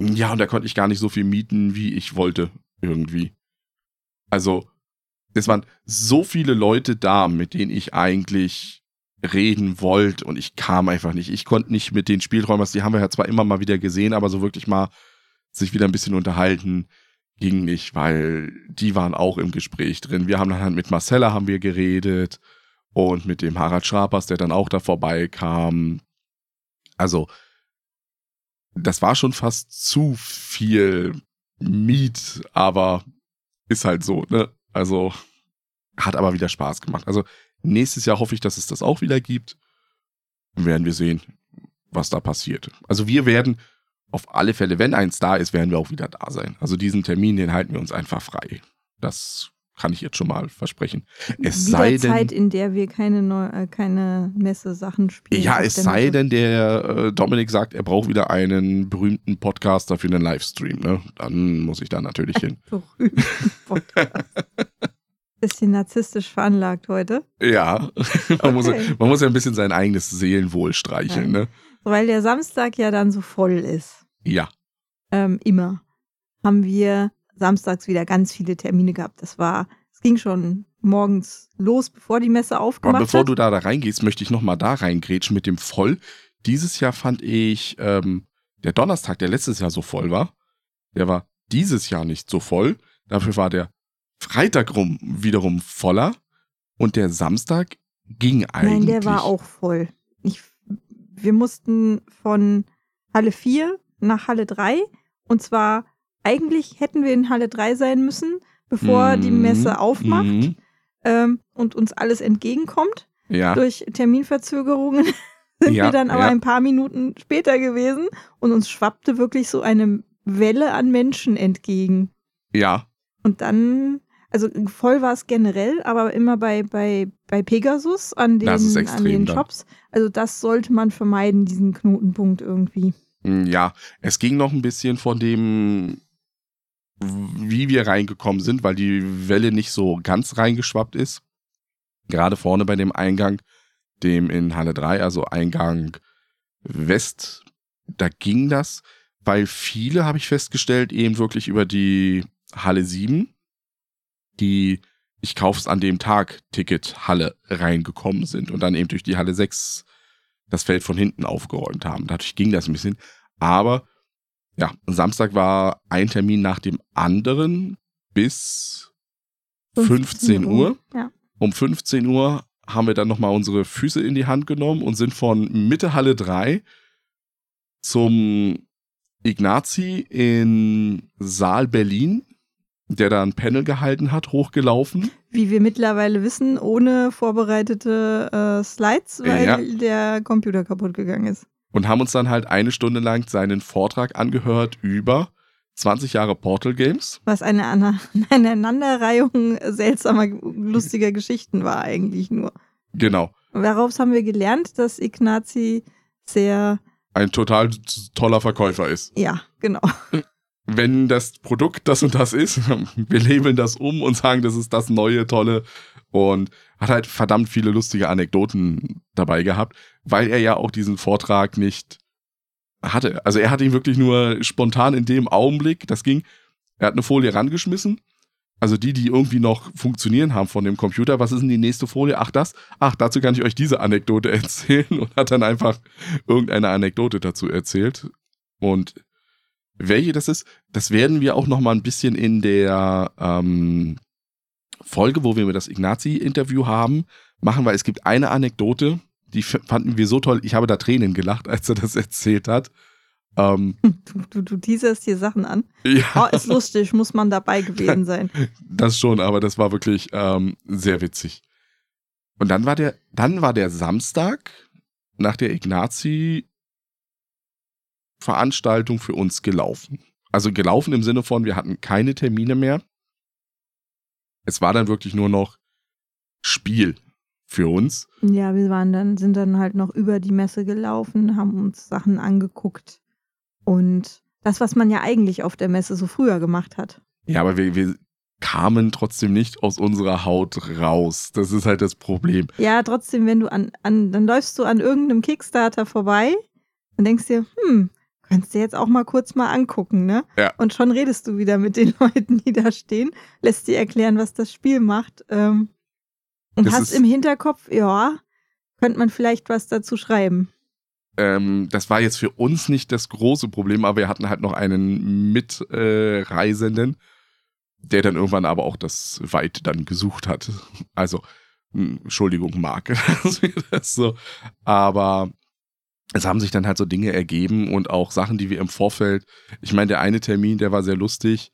Ja, und da konnte ich gar nicht so viel mieten, wie ich wollte, irgendwie. Also, es waren so viele Leute da, mit denen ich eigentlich reden wollt und ich kam einfach nicht. Ich konnte nicht mit den Spielräumers, die haben wir ja zwar immer mal wieder gesehen, aber so wirklich mal sich wieder ein bisschen unterhalten ging nicht, weil die waren auch im Gespräch drin. Wir haben dann halt mit Marcella haben wir geredet und mit dem Harald Schrapers, der dann auch da vorbeikam. Also, das war schon fast zu viel Miet, aber ist halt so, ne? Also, hat aber wieder Spaß gemacht. Also, nächstes Jahr hoffe ich, dass es das auch wieder gibt. Dann werden wir sehen, was da passiert. Also, wir werden auf alle Fälle, wenn eins da ist, werden wir auch wieder da sein. Also, diesen Termin, den halten wir uns einfach frei. Das kann ich jetzt schon mal versprechen. Es Wieder sei denn. Zeit, in der wir keine, Neu äh, keine Messe-Sachen spielen. Ja, es sei Messe. denn, der äh, Dominik sagt, er braucht wieder einen berühmten Podcaster für einen Livestream. Ne? Dann muss ich da natürlich hin. Berühmten Podcast. Bisschen narzisstisch veranlagt heute. Ja, man, muss, Okay. man muss ja ein bisschen sein eigenes Seelenwohl streicheln. Ne? Weil der Samstag ja dann so voll ist. Ja, ähm, immer, haben wir samstags wieder ganz viele Termine gehabt. Das war, es ging schon morgens los, bevor die Messe aber aufgemacht bevor hat. du da, da reingehst, möchte ich nochmal da reingrätschen mit dem Voll. Dieses Jahr fand ich, ähm, der Donnerstag, der letztes Jahr so voll war, der war dieses Jahr nicht so voll. Dafür war der Freitag rum wiederum voller und der Samstag ging eigentlich. Nein, der war auch voll. Ich, wir mussten von Halle 4 nach Halle 3 und zwar eigentlich hätten wir in Halle 3 sein müssen, bevor die Mhm, Messe aufmacht mhm. ähm, und uns alles entgegenkommt. Ja, Durch Terminverzögerungen sind Ja, wir dann aber ja. ein paar Minuten später gewesen und uns schwappte wirklich so eine Welle an Menschen entgegen. ja, Und dann, also voll war es generell, aber immer bei, bei, bei Pegasus an den, ist an extrem den. Shops. Also das sollte man vermeiden, diesen Knotenpunkt irgendwie. Mm, Ja, es ging noch ein bisschen von dem, wie wir reingekommen sind, weil die Welle nicht so ganz reingeschwappt ist. Gerade vorne bei dem Eingang, dem in Halle 3, also Eingang West, da ging das, weil viele, habe ich festgestellt, eben wirklich über die Halle 7, die ich kauf's an dem Tag Ticket Halle reingekommen sind und dann eben durch die Halle 6 das Feld von hinten aufgeräumt haben. Dadurch ging das ein bisschen. Aber ja, Samstag war ein Termin nach dem anderen bis 15 Uhr. Ja. Um 15 Uhr haben wir dann nochmal unsere Füße in die Hand genommen und sind von Mitte Halle 3 zum Ignazi in Saal Berlin, der da ein Panel gehalten hat, hochgelaufen. Wie wir mittlerweile wissen, ohne vorbereitete äh, Slides, weil Ja. der Computer kaputt gegangen ist. Und haben uns dann halt eine Stunde lang seinen Vortrag angehört über 20 Jahre Portal Games. Was eine, eine Aneinanderreihung seltsamer, lustiger Geschichten war eigentlich nur. Genau. Daraus haben wir gelernt, dass Ignazi sehr, Ein total toller Verkäufer ist. ja, genau. Wenn das Produkt das und das ist, wir labeln das um und sagen, das ist das neue, tolle und hat halt verdammt viele lustige Anekdoten dabei gehabt, weil er ja auch diesen Vortrag nicht hatte. Also er hat ihn wirklich nur spontan in dem Augenblick, das ging, er hat eine Folie rangeschmissen. Also die, die irgendwie noch funktionieren haben von dem Computer. Was ist denn die nächste Folie? Ach, das? Ach, dazu kann ich euch diese Anekdote erzählen und hat dann einfach irgendeine Anekdote dazu erzählt. Und welche das ist, das werden wir auch noch mal ein bisschen in der ähm, Folge, wo wir das Ignazi-Interview haben, machen, weil es gibt eine Anekdote, die fanden wir so toll. Ich habe da Tränen gelacht, als er das erzählt hat. Ähm, Du, du, du teaserst hier Sachen an. ja, Oh, ist lustig, muss man dabei gewesen sein. das schon, aber das war wirklich ähm, sehr witzig. Und dann war der, dann war der Samstag nach der Ignazi Veranstaltung für uns gelaufen. Also gelaufen im Sinne von, wir hatten keine Termine mehr. Es war dann wirklich nur noch Spiel für uns. Ja, wir waren dann, sind dann halt noch über die Messe gelaufen, haben uns Sachen angeguckt. Und das, was man ja eigentlich auf der Messe so früher gemacht hat. Ja, aber wir, wir kamen trotzdem nicht aus unserer Haut raus. Das ist halt das Problem. Ja, trotzdem, wenn du an, an, dann läufst du an irgendeinem Kickstarter vorbei und denkst dir, hm, könntest du jetzt auch mal kurz mal angucken, ne? Ja. Und schon redest du wieder mit den Leuten, die da stehen, lässt dir erklären, was das Spiel macht. Ähm, und Das hast im Hinterkopf, ja, könnte man vielleicht was dazu schreiben. Ähm, das war jetzt für uns nicht das große Problem, aber wir hatten halt noch einen Mitreisenden, äh, der dann irgendwann aber auch das Weit dann gesucht hat. Also, hm, Entschuldigung, Marc, dass wir das so. Aber es haben sich dann halt so Dinge ergeben und auch Sachen, die wir im Vorfeld, ich meine, der eine Termin, der war sehr lustig,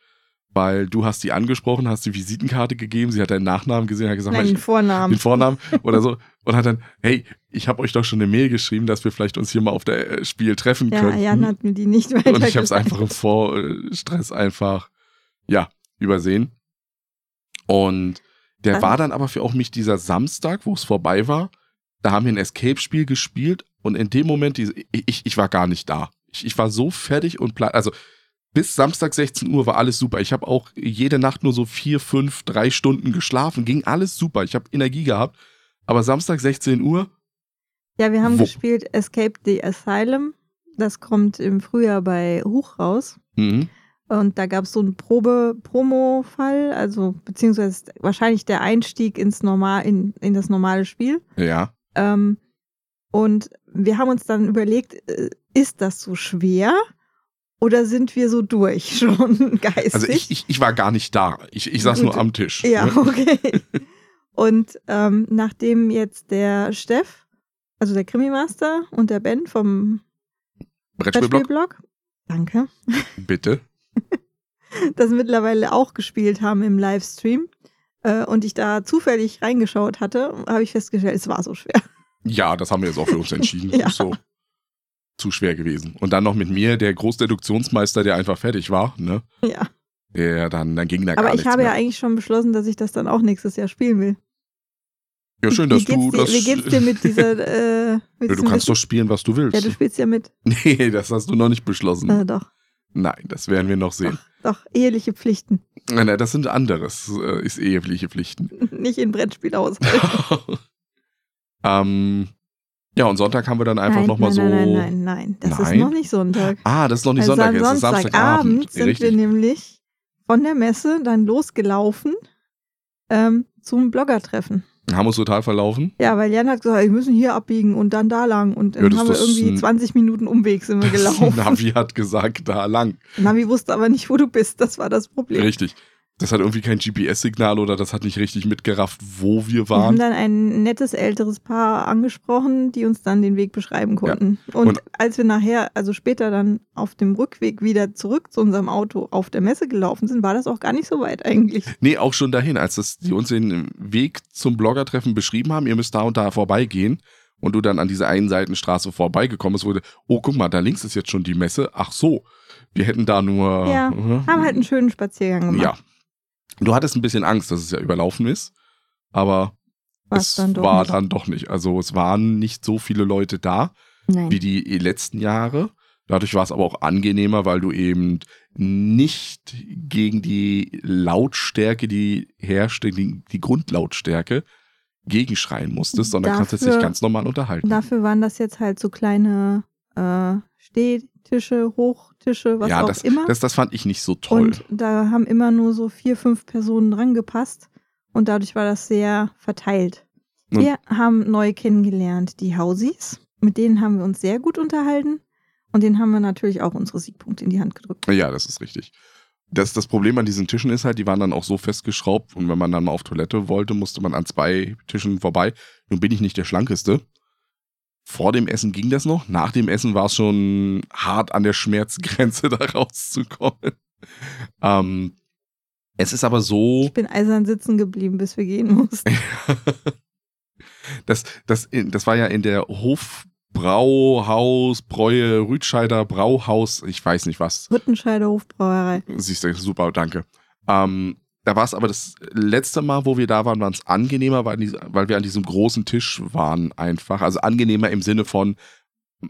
weil du hast die angesprochen, hast die Visitenkarte gegeben, sie hat deinen Nachnamen gesehen, hat gesagt, Nein, den Vornamen. Den Vornamen oder so und hat dann, hey, ich habe euch doch schon eine Mail geschrieben, dass wir vielleicht uns hier mal auf der äh, Spiel treffen ja, können. Ja, Jan hat mir die nicht weitergeleitet. Und ich habe es einfach im Vorstress einfach, ja, übersehen. Und der Also- war dann aber für auch mich dieser Samstag, wo es vorbei war, da haben wir ein Escape-Spiel gespielt und in dem Moment, ich, ich war gar nicht da. Ich, ich war so fertig und platt. Also bis Samstag 16 Uhr war alles super. Ich habe auch jede Nacht nur so vier, fünf, drei Stunden geschlafen. Ging alles super. Ich habe Energie gehabt. Aber Samstag 16 Uhr, Ja, wir haben Wo- gespielt Escape the Asylum. Das kommt im Frühjahr bei Huch raus. mhm, Und da gab es so einen Probe-Promo-Fall, also beziehungsweise wahrscheinlich der Einstieg ins Normal, in, in das normale Spiel. ja, Ähm, und wir haben uns dann überlegt, äh, ist das so schwer oder sind wir so durch schon geistig? also ich, ich, ich war gar nicht da. Ich, ich saß nur am Tisch. ja, ne? okay. und ähm, nachdem jetzt der Steff, also der Krimi-Master und der Ben vom Brettspielblock, Brettspielblog, danke, bitte. das mittlerweile auch gespielt haben im Livestream äh, und ich da zufällig reingeschaut hatte, habe ich festgestellt, es war so schwer. Ja, das haben wir jetzt auch für uns entschieden. Ja. So zu schwer gewesen. Und dann noch mit mir, der Großdeduktionsmeister, der einfach fertig war, ne? Ja, Der dann, dann ging da gar aber ich nichts habe mehr. ja eigentlich schon beschlossen, dass ich das dann auch nächstes Jahr spielen will. ja, schön, dass du dir, das. Wie geht's dir mit dieser. Äh, mit Ja, du kannst doch spielen, was du willst. Ja, du spielst ja mit. nee, das hast du noch nicht beschlossen. Äh, doch, Nein, das werden wir noch sehen. Doch, eheliche Pflichten. Nein, nein, das sind anderes, äh, ist eheliche Pflichten. Nicht in Brettspiel aus. ähm, ja, und Sonntag haben wir dann einfach nochmal so. Nein, nein, nein. Das Nein? ist noch nicht Sonntag. Ah, das ist noch nicht also Sonntag, es ist Samstagabend. sind Richtig. wir nämlich von der Messe dann losgelaufen ähm, zum Bloggertreffen. Haben uns total verlaufen. Ja, weil Jan hat gesagt, wir müssen hier abbiegen und dann da lang. Und dann Ja, haben wir irgendwie ein- 20 Minuten Umweg sind wir gelaufen. Navi hat gesagt, da lang. Navi wusste aber nicht, wo du bist. Das war das Problem. Richtig. Das hat irgendwie kein GPS-Signal oder das hat nicht richtig mitgerafft, wo wir Wir haben waren. dann ein nettes älteres Paar angesprochen, die uns dann den Weg beschreiben konnten. Und, Und- als wir nachher, also später dann auf dem Rückweg wieder zurück zu unserem Auto auf der Messe gelaufen sind, war das auch gar nicht so weit eigentlich. Nee, auch schon dahin, als das, die uns den Weg zum Bloggertreffen beschrieben haben, ihr müsst da und da vorbeigehen und du dann an dieser einen Seitenstraße vorbeigekommen bist, wurde, oh, guck mal, da links ist jetzt schon die Messe. Ach so, wir hätten da nur. Ja, äh, Haben halt einen schönen Spaziergang gemacht. Ja. Du hattest ein bisschen Angst, dass es ja überlaufen ist, aber War's es dann war nicht. dann doch nicht. Also es waren nicht so viele Leute da Nein. wie die letzten Jahre. Dadurch war es aber auch angenehmer, weil du eben nicht gegen die Lautstärke, die herrschte, die, die Grundlautstärke, gegenschreien musstest, sondern Dafür- konntest dich ganz normal unterhalten. Dafür waren das jetzt halt so kleine äh, Stehtische, Hochtische, was ja, auch das, immer. das, das fand ich nicht so toll. Und da haben immer nur so vier, fünf Personen dran gepasst. Und dadurch war das sehr verteilt. Und- Wir haben neu kennengelernt die Hausis. Mit denen haben wir uns sehr gut unterhalten. Und denen haben wir natürlich auch unsere Siegpunkte in die Hand gedrückt. Ja, das ist richtig. Das, das Problem an diesen Tischen ist halt, die waren dann auch so festgeschraubt und wenn man dann mal auf Toilette wollte, musste man an zwei Tischen vorbei. Nun bin ich nicht der Schlankeste. Vor dem Essen ging das noch. Nach dem Essen war es schon hart an der Schmerzgrenze, da rauszukommen. Ähm, es ist aber so, Ich bin eisern sitzen geblieben, bis wir gehen mussten. das, das, das war ja in der Hofbrauhaus, Bräue, Rütscheider Brauhaus, ich weiß nicht was. Rüttenscheider Hofbrauerei. Siehst du, super, danke. Ähm, da war es aber das letzte Mal, wo wir da waren, waren es angenehmer, weil, weil wir an diesem großen Tisch waren einfach. Also angenehmer im Sinne von,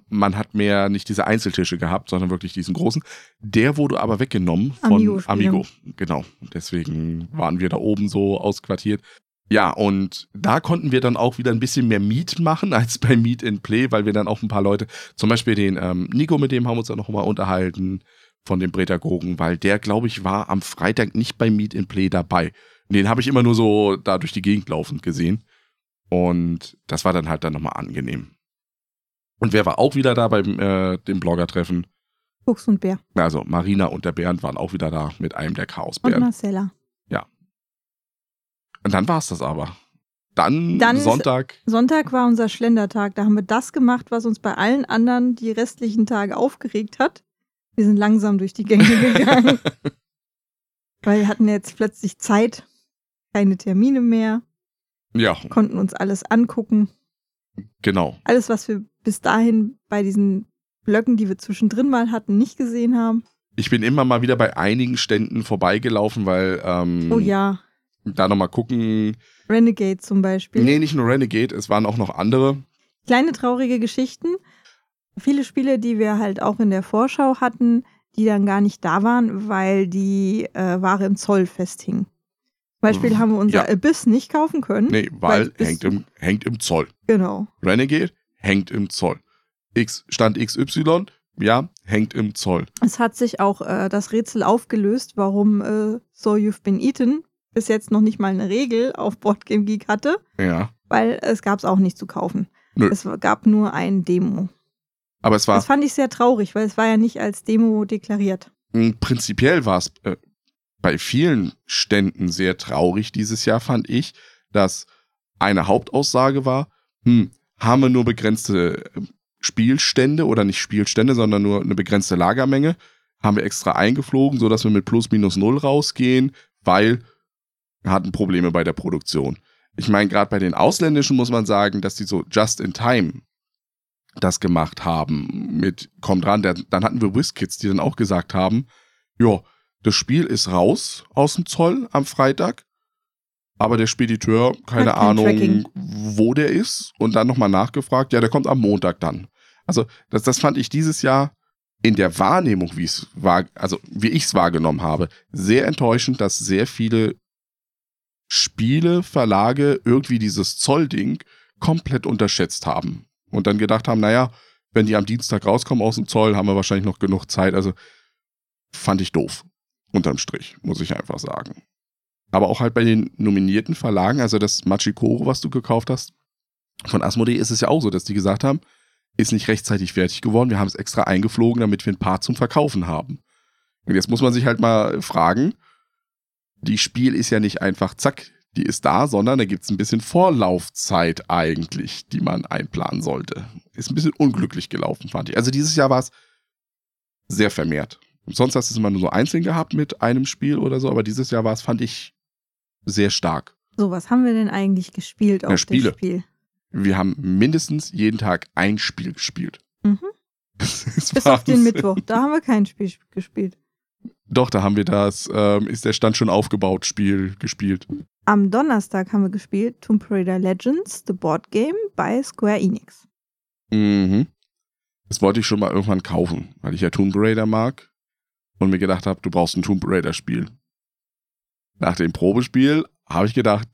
man hat mehr nicht diese Einzeltische gehabt, sondern wirklich diesen großen. Der wurde aber weggenommen von Amigo-Spiele. Amigo. Genau. Deswegen waren wir da oben so ausquartiert. Ja, und da konnten wir dann auch wieder ein bisschen mehr Meet machen als bei Meet in Play, weil wir dann auch ein paar Leute, zum Beispiel den ähm, Nico, mit dem haben wir uns dann noch mal unterhalten, von dem Prädagogen, weil der, glaube ich, war am Freitag nicht bei Meet in Play dabei. Den habe ich immer nur so da durch die Gegend laufend gesehen. Und das war dann halt dann nochmal angenehm. Und wer war auch wieder da beim äh, dem Blogger-Treffen? Fuchs und Bär. Also Marina und der Bernd waren auch wieder da mit einem der Und Chaosbären. Marcella. Und dann war es das aber. Dann, Dann Sonntag, Sonntag war unser Schlendertag. Da haben wir das gemacht, was uns bei allen anderen die restlichen Tage aufgeregt hat. Wir sind langsam durch die Gänge gegangen. weil wir hatten jetzt plötzlich Zeit, keine Termine mehr, ja, konnten uns alles angucken. genau. Alles, was wir bis dahin bei diesen Blöcken, die wir zwischendrin mal hatten, nicht gesehen haben. Ich bin immer mal wieder bei einigen Ständen vorbeigelaufen, weil ähm, Oh ja, da nochmal gucken. Renegade zum Beispiel. Nee, nicht nur Renegade, es waren auch noch andere. Kleine traurige Geschichten. Viele Spiele, die wir halt auch in der Vorschau hatten, die dann gar nicht da waren, weil die äh, Ware im Zoll festhing. Zum Beispiel haben wir unser Ja. Abyss nicht kaufen können. Nee, weil bis- hängt im, hängt im Zoll. Genau. Renegade hängt im Zoll. X, Stand XY, ja, hängt im Zoll. Es hat sich auch äh, das Rätsel aufgelöst, warum äh, So You've Been Eaten bis jetzt noch nicht mal eine Regel auf Boardgame Geek hatte, Ja. weil es gab es auch nicht zu kaufen. Nö. Es gab nur ein Demo. Aber es war Das fand ich sehr traurig, weil es war ja nicht als Demo deklariert. mh, prinzipiell war es äh, bei vielen Ständen sehr traurig dieses Jahr, fand ich, dass eine Hauptaussage war, hm, haben wir nur begrenzte äh, Spielstände oder nicht Spielstände, sondern nur eine begrenzte Lagermenge, haben wir extra eingeflogen, sodass wir mit plus minus null rausgehen, weil wir hatten Probleme bei der Produktion. Ich meine, gerade bei den ausländischen muss man sagen, dass die so just in time das gemacht haben mit komm dran, der, dann hatten wir WizKids, die dann auch gesagt haben, ja, das Spiel ist raus aus dem Zoll am Freitag, aber der Spediteur, keine Ahnung, Tracking. wo der ist und dann nochmal nachgefragt, ja, der kommt am Montag dann. Also das, das fand ich dieses Jahr in der Wahrnehmung, wie es war, also wie ich es wahrgenommen habe, sehr enttäuschend, dass sehr viele Spiele, Verlage irgendwie dieses Zollding komplett unterschätzt haben und dann gedacht haben, naja, wenn die am Dienstag rauskommen aus dem Zoll, haben wir wahrscheinlich noch genug Zeit. Also fand ich doof. Unterm Strich, muss ich einfach sagen. Aber auch halt bei den nominierten Verlagen, also das Machikoro, was du gekauft hast, von Asmodee ist es ja auch so, dass die gesagt haben, ist nicht rechtzeitig fertig geworden, wir haben es extra eingeflogen, damit wir ein paar zum Verkaufen haben. Und jetzt muss man sich halt mal fragen, die Spiel ist ja nicht einfach zack, die ist da, sondern da gibt es ein bisschen Vorlaufzeit eigentlich, die man einplanen sollte. Ist ein bisschen unglücklich gelaufen, fand ich. Also dieses Jahr war es sehr vermehrt. Sonst hast du es immer nur so einzeln gehabt mit einem Spiel oder so, aber dieses Jahr war es, fand ich, sehr stark. So, was haben wir denn eigentlich gespielt auf Spiele. dem Spiel? Wir haben mindestens jeden Tag ein Spiel gespielt. Mhm. Bis auf den Mittwoch. Da haben wir kein Spiel gespielt. Doch, da haben wir das, ähm, ist der Stand schon aufgebaut, Spiel gespielt. Am Donnerstag haben wir gespielt Tomb Raider Legends, The Board Game bei Square Enix. Mhm. Das wollte ich schon mal irgendwann kaufen, weil ich ja Tomb Raider mag und mir gedacht habe, du brauchst ein Tomb Raider Spiel. Nach dem Probespiel habe ich gedacht,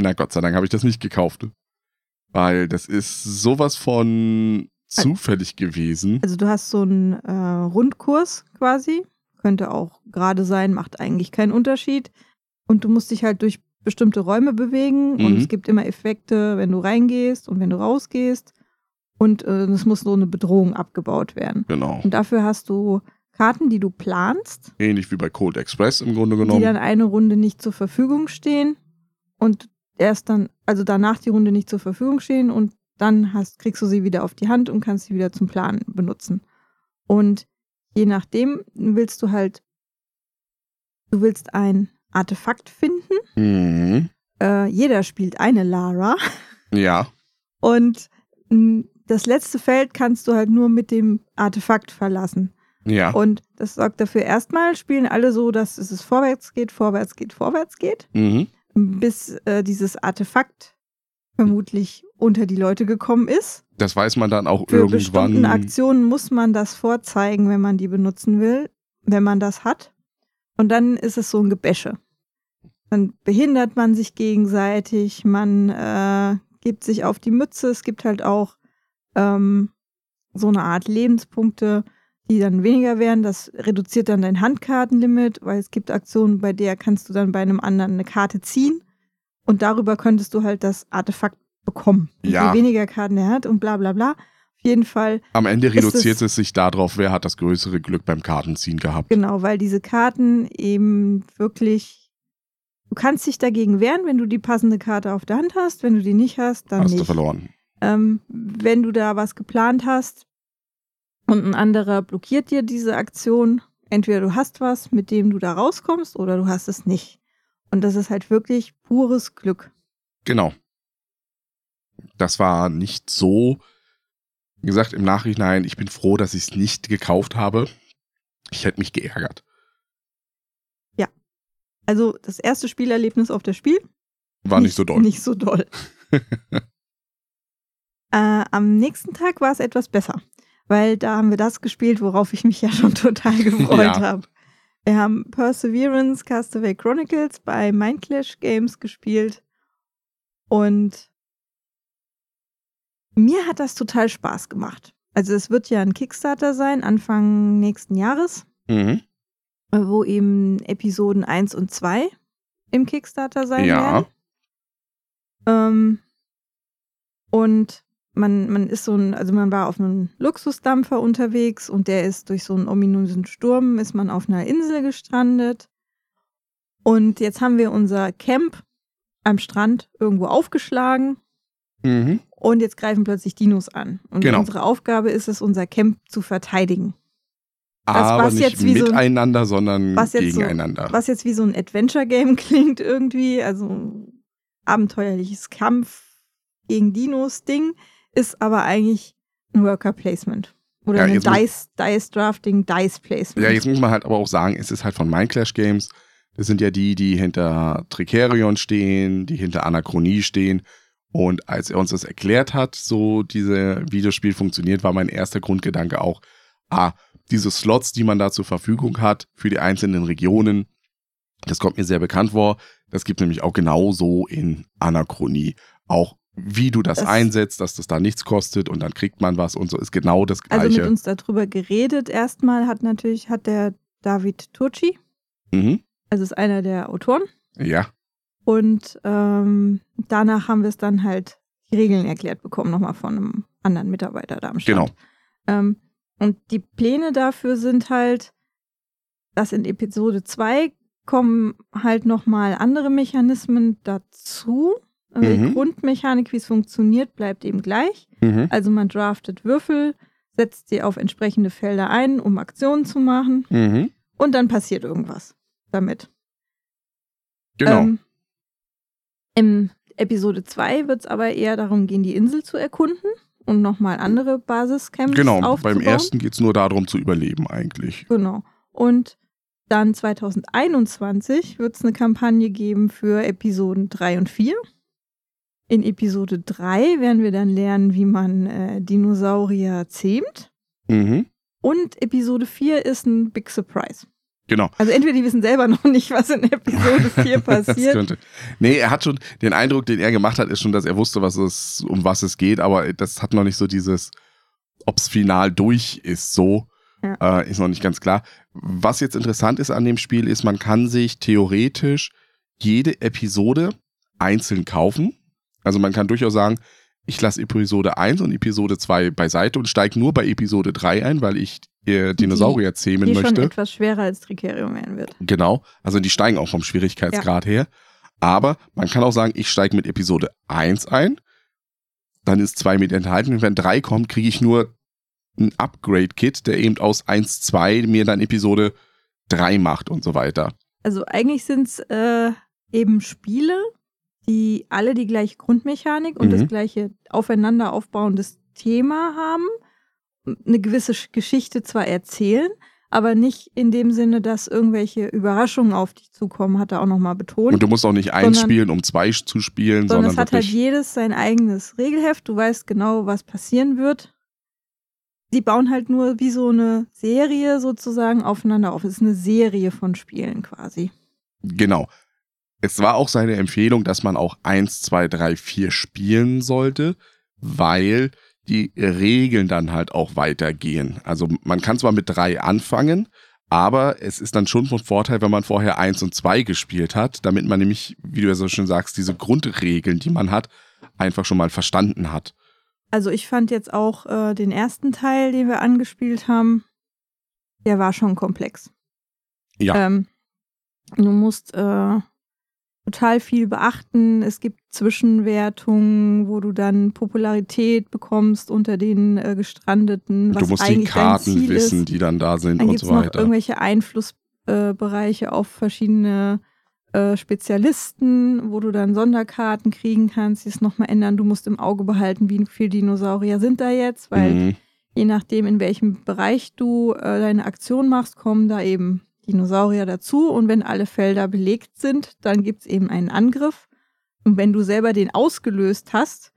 na Gott sei Dank habe ich das nicht gekauft. Weil das ist sowas von zufällig gewesen. Also du hast so einen äh, Rundkurs quasi. Könnte auch gerade sein, macht eigentlich keinen Unterschied. Und du musst dich halt durch bestimmte Räume bewegen und Mhm. es gibt immer Effekte, wenn du reingehst und wenn du rausgehst. Und äh, es muss so eine Bedrohung abgebaut werden. Genau. Und dafür hast du Karten, die du planst, Ähnlich wie bei Cold Express im Grunde die genommen. dann eine Runde nicht zur Verfügung stehen und erst dann, also danach die Runde nicht zur Verfügung stehen und dann hast, kriegst du sie wieder auf die Hand und kannst sie wieder zum Planen benutzen. Und je nachdem willst du halt, du willst ein Artefakt finden. Mhm. Äh, jeder spielt eine Lara Ja. und das letzte Feld kannst du halt nur mit dem Artefakt verlassen. Ja. Und das sorgt dafür, erstmal spielen alle so, dass es vorwärts geht, vorwärts geht, vorwärts geht, Mhm. bis äh, dieses Artefakt vermutlich unter die Leute gekommen ist. Das weiß man dann auch Für bestimmten irgendwann. Aktionen muss man das vorzeigen, wenn man die benutzen will, wenn man das hat. Und dann ist es so ein Gebäsche. Dann behindert man sich gegenseitig, man äh, gibt sich auf die Mütze. Es gibt halt auch ähm, so eine Art Lebenspunkte, die dann weniger werden. Das reduziert dann dein Handkartenlimit, weil es gibt Aktionen, bei der kannst du dann bei einem anderen eine Karte ziehen. Und darüber könntest du halt das Artefakt bekommen. Ja. Je weniger Karten er hat und bla bla bla. Auf jeden Fall, Am Ende reduziert es- es sich darauf, wer hat das größere Glück beim Kartenziehen gehabt. genau, weil diese Karten eben wirklich, du kannst dich dagegen wehren, wenn du die passende Karte auf der Hand hast. Wenn du die nicht hast, dann Hast nicht. du verloren. Ähm, wenn du da was geplant hast und ein anderer blockiert dir diese Aktion, entweder du hast was, mit dem du da rauskommst, oder du hast es nicht. Und das ist halt wirklich pures Glück. Genau. Das war nicht so. Wie gesagt, im Nachhinein, ich bin froh, dass ich es nicht gekauft habe. Ich hätte mich geärgert. Also das erste Spielerlebnis auf das Spiel. War nicht, so doll. Nicht so doll. äh, am nächsten Tag war es etwas besser, weil da haben wir das gespielt, worauf ich mich ja schon total gefreut Ja. habe. Wir haben Perseverance Castaway Chronicles bei Mindclash Games gespielt und mir hat das total Spaß gemacht. Also es wird ja ein Kickstarter sein, Anfang nächsten Jahres, Mhm. wo eben Episoden 1 und 2 im Kickstarter sein Ja. werden. Ähm, und man, man ist so ein, also man war auf einem Luxusdampfer unterwegs und der ist durch so einen ominösen Sturm, ist man auf einer Insel gestrandet. Und jetzt haben wir unser Camp am Strand irgendwo aufgeschlagen Mhm. und jetzt greifen plötzlich Dinos an. Und Genau. unsere Aufgabe ist es, unser Camp zu verteidigen. Aber was nicht jetzt wie so ein- miteinander, sondern was jetzt so- gegeneinander. Was jetzt wie so ein Adventure-Game klingt irgendwie, also ein abenteuerliches Kampf gegen Dinos-Ding, ist aber eigentlich ein Worker-Placement. Oder Ja, ein Dice, Dice Drafting, Dice Placement. Ja, jetzt muss man halt aber auch sagen, es ist halt von Mindclash Games. Das sind ja die, die hinter Tricerion stehen, die hinter Anachronie stehen. Und als er uns das erklärt hat, so diese Videospiel funktioniert, war mein erster Grundgedanke auch, ah, diese Slots, die man da zur Verfügung hat für die einzelnen Regionen, das kommt mir sehr bekannt vor. Das gibt nämlich auch genauso in Anachronie. Auch wie du das, Das- einsetzt, dass das da nichts kostet und dann kriegt man was und so ist genau das also Gleiche. mit uns darüber geredet. Erstmal hat natürlich, hat der David Turci, mhm. also ist einer der Autoren. Ja, Und ähm, danach haben wir es dann halt die Regeln erklärt bekommen, nochmal von einem anderen Mitarbeiter da am Stand. genau. Ähm, und die Pläne dafür sind halt, dass in Episode 2 kommen halt nochmal andere Mechanismen dazu. Die Mhm. Grundmechanik, wie es funktioniert, bleibt eben gleich. Mhm. Also man draftet Würfel, setzt sie auf entsprechende Felder ein, um Aktionen zu machen. Mhm. Und dann passiert irgendwas damit. Genau. Ähm, Im Episode 2 wird es aber eher darum gehen, die Insel zu erkunden und nochmal andere Basiscamps genau. aufzubauen. Beim ersten geht es nur darum zu überleben eigentlich. Genau. Und dann 2021 wird es eine Kampagne geben für Episoden 3 und 4. In Episode 3 werden wir dann lernen, wie man äh, Dinosaurier zähmt. Mhm. Und Episode 4 ist ein Big Surprise. Genau. Also entweder die wissen selber noch nicht, was in Episode 4 Das passiert. könnte. Nee, er hat schon, den Eindruck, den er gemacht hat, ist schon, dass er wusste, was es, um was es geht, aber das hat noch nicht so dieses, ob's final durch ist, so, Ja. äh, ist noch nicht ganz klar. Was jetzt interessant ist an dem Spiel, ist, man kann sich theoretisch jede Episode einzeln kaufen. Also man kann durchaus sagen, ich lasse Episode 1 und Episode 2 beiseite und steige nur bei Episode 3 ein, weil ich äh, Dinosaurier zähmen die schon möchte. etwas schwerer als Tricerium werden wird. Genau, also die steigen auch vom Schwierigkeitsgrad her. Aber man kann auch sagen, ich steige mit Episode 1 ein, dann ist 2 mit enthalten und wenn 3 kommt, kriege ich nur ein Upgrade-Kit, der eben aus 1, 2 mir dann Episode 3 macht und so weiter. Also eigentlich sind es äh, eben Spiele, die alle die gleiche Grundmechanik und Mhm. das gleiche aufeinander aufbauendes Thema haben, eine gewisse Sch- Geschichte zwar erzählen, aber nicht in dem Sinne, dass irgendwelche Überraschungen auf dich zukommen, hat er auch nochmal betont. Und du musst auch nicht eins Sondern- spielen, um zwei zu spielen, sondern sondern, es hat halt jedes sein eigenes Regelheft. Du weißt genau, was passieren wird. Sie bauen halt nur wie so eine Serie sozusagen aufeinander auf. Es ist eine Serie von Spielen quasi. Genau. Es war auch seine Empfehlung, dass man auch 1, 2, 3, 4 spielen sollte, weil die Regeln dann halt auch weitergehen. Also man kann zwar mit 3 anfangen, aber es ist dann schon von Vorteil, wenn man vorher 1 und 2 gespielt hat, damit man nämlich, wie du ja so schön sagst, diese Grundregeln, die man hat, einfach schon mal verstanden hat. Also ich fand jetzt auch äh, den ersten Teil, den wir angespielt haben, der war schon komplex. Ja. Ähm, du musst äh, total viel beachten. Es gibt Zwischenwertungen, wo du dann Popularität bekommst unter den äh, Gestrandeten. du musst die Karten wissen, ist. die dann da sind Dann und gibt es so noch weiter. irgendwelche Einflussbereiche auf verschiedene äh, Spezialisten, wo du dann Sonderkarten kriegen kannst, die es nochmal ändern. Du musst im Auge behalten, wie viele Dinosaurier sind da jetzt, weil Mhm. je nachdem, in welchem Bereich du äh, deine Aktion machst, kommen da eben Dinosaurier dazu. Und wenn alle Felder belegt sind, dann gibt es eben einen Angriff. Und wenn du selber den ausgelöst hast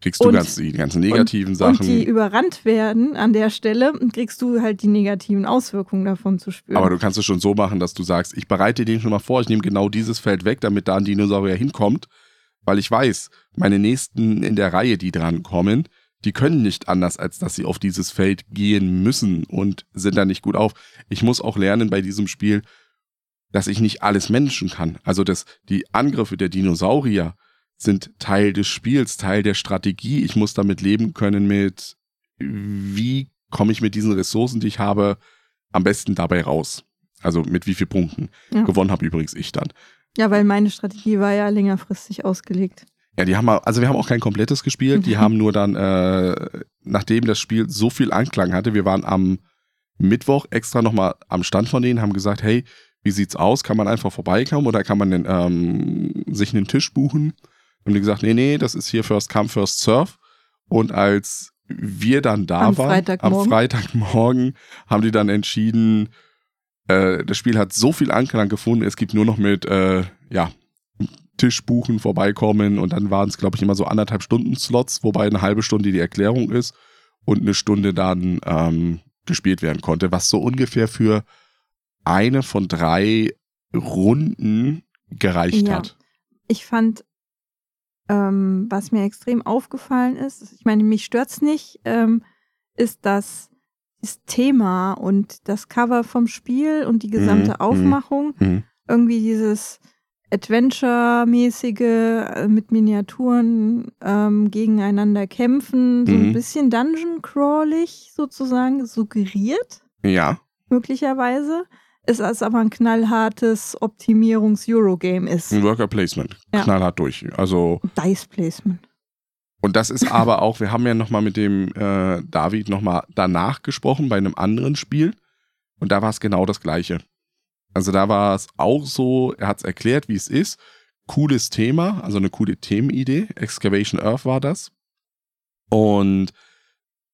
Kriegst du und- ganz, die ganzen negativen Sachen. und die überrannt werden an der Stelle, kriegst du halt die negativen Auswirkungen davon zu spüren. Aber du kannst es schon so machen, dass du sagst, ich bereite den schon mal vor, ich nehme genau dieses Feld weg, damit da ein Dinosaurier hinkommt, weil ich weiß, meine nächsten in der Reihe, die dran kommen, die können nicht anders, als dass sie auf dieses Feld gehen müssen und sind da nicht gut auf. Ich muss auch lernen bei diesem Spiel, dass ich nicht alles managen kann. Also dass die Angriffe der Dinosaurier sind Teil des Spiels, Teil der Strategie. Ich muss damit leben können mit, wie komme ich mit diesen Ressourcen, die ich habe, am besten dabei raus. Also mit wie viel Punkten. Ja. Gewonnen habe übrigens ich dann. ja, weil meine Strategie war ja längerfristig ausgelegt. Ja, die haben also wir haben auch kein komplettes gespielt. Die Mhm. haben nur dann, äh, nachdem das Spiel so viel Anklang hatte, wir waren am Mittwoch extra nochmal am Stand von denen, haben gesagt, hey, wie sieht's aus? Kann man einfach vorbeikommen oder kann man denn, ähm, sich einen Tisch buchen? Haben die gesagt, nee, nee, das ist hier First Come, First Serve. Und als wir dann da Am waren, Freitagmorgen. am Freitagmorgen, haben die dann entschieden, äh, das Spiel hat so viel Anklang gefunden, es gibt nur noch mit, äh, ja, Tisch buchen, vorbeikommen und dann waren es, glaube ich, immer so anderthalb Stunden Slots, wobei eine halbe Stunde die Erklärung ist und eine Stunde dann ähm, gespielt werden konnte, was so ungefähr für eine von drei Runden gereicht Ja. hat. Ich fand, ähm, was mir extrem aufgefallen ist, ich meine, mich stört's nicht, ähm, ist, dass das Thema und das Cover vom Spiel und die gesamte Mhm, Aufmachung Mhm. irgendwie dieses Adventure-mäßige äh, mit Miniaturen ähm, gegeneinander kämpfen, so Mhm. ein bisschen Dungeon-crawlig sozusagen suggeriert, Ja, möglicherweise. Es ist aber ein knallhartes Optimierungs-Eurogame ist. ein Worker Placement, Ja. knallhart durch. Also Dice Placement. Und das ist aber auch, wir haben ja nochmal mit dem äh, David nochmal danach gesprochen bei einem anderen Spiel. Und da war es genau das Gleiche. Also da war es auch so, er hat es erklärt, wie es ist. Cooles Thema, also eine coole Themenidee. Excavation Earth war das. Und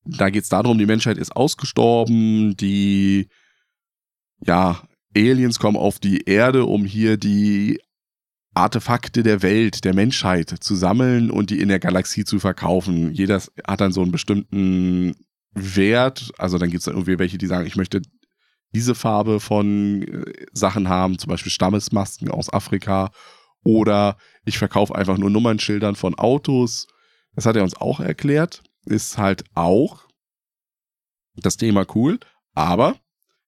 da geht es darum, die Menschheit ist ausgestorben, die ja, Aliens kommen auf die Erde, um hier die Artefakte der Welt, der Menschheit zu sammeln und die in der Galaxie zu verkaufen. Jeder hat dann so einen bestimmten Wert. Also dann gibt es irgendwie welche, die sagen, ich möchte diese Farbe von äh, Sachen haben, zum Beispiel Stammesmasken aus Afrika. Oder ich verkaufe einfach nur Nummernschildern von Autos. Das hat er uns auch erklärt. Ist halt auch das Thema cool, aber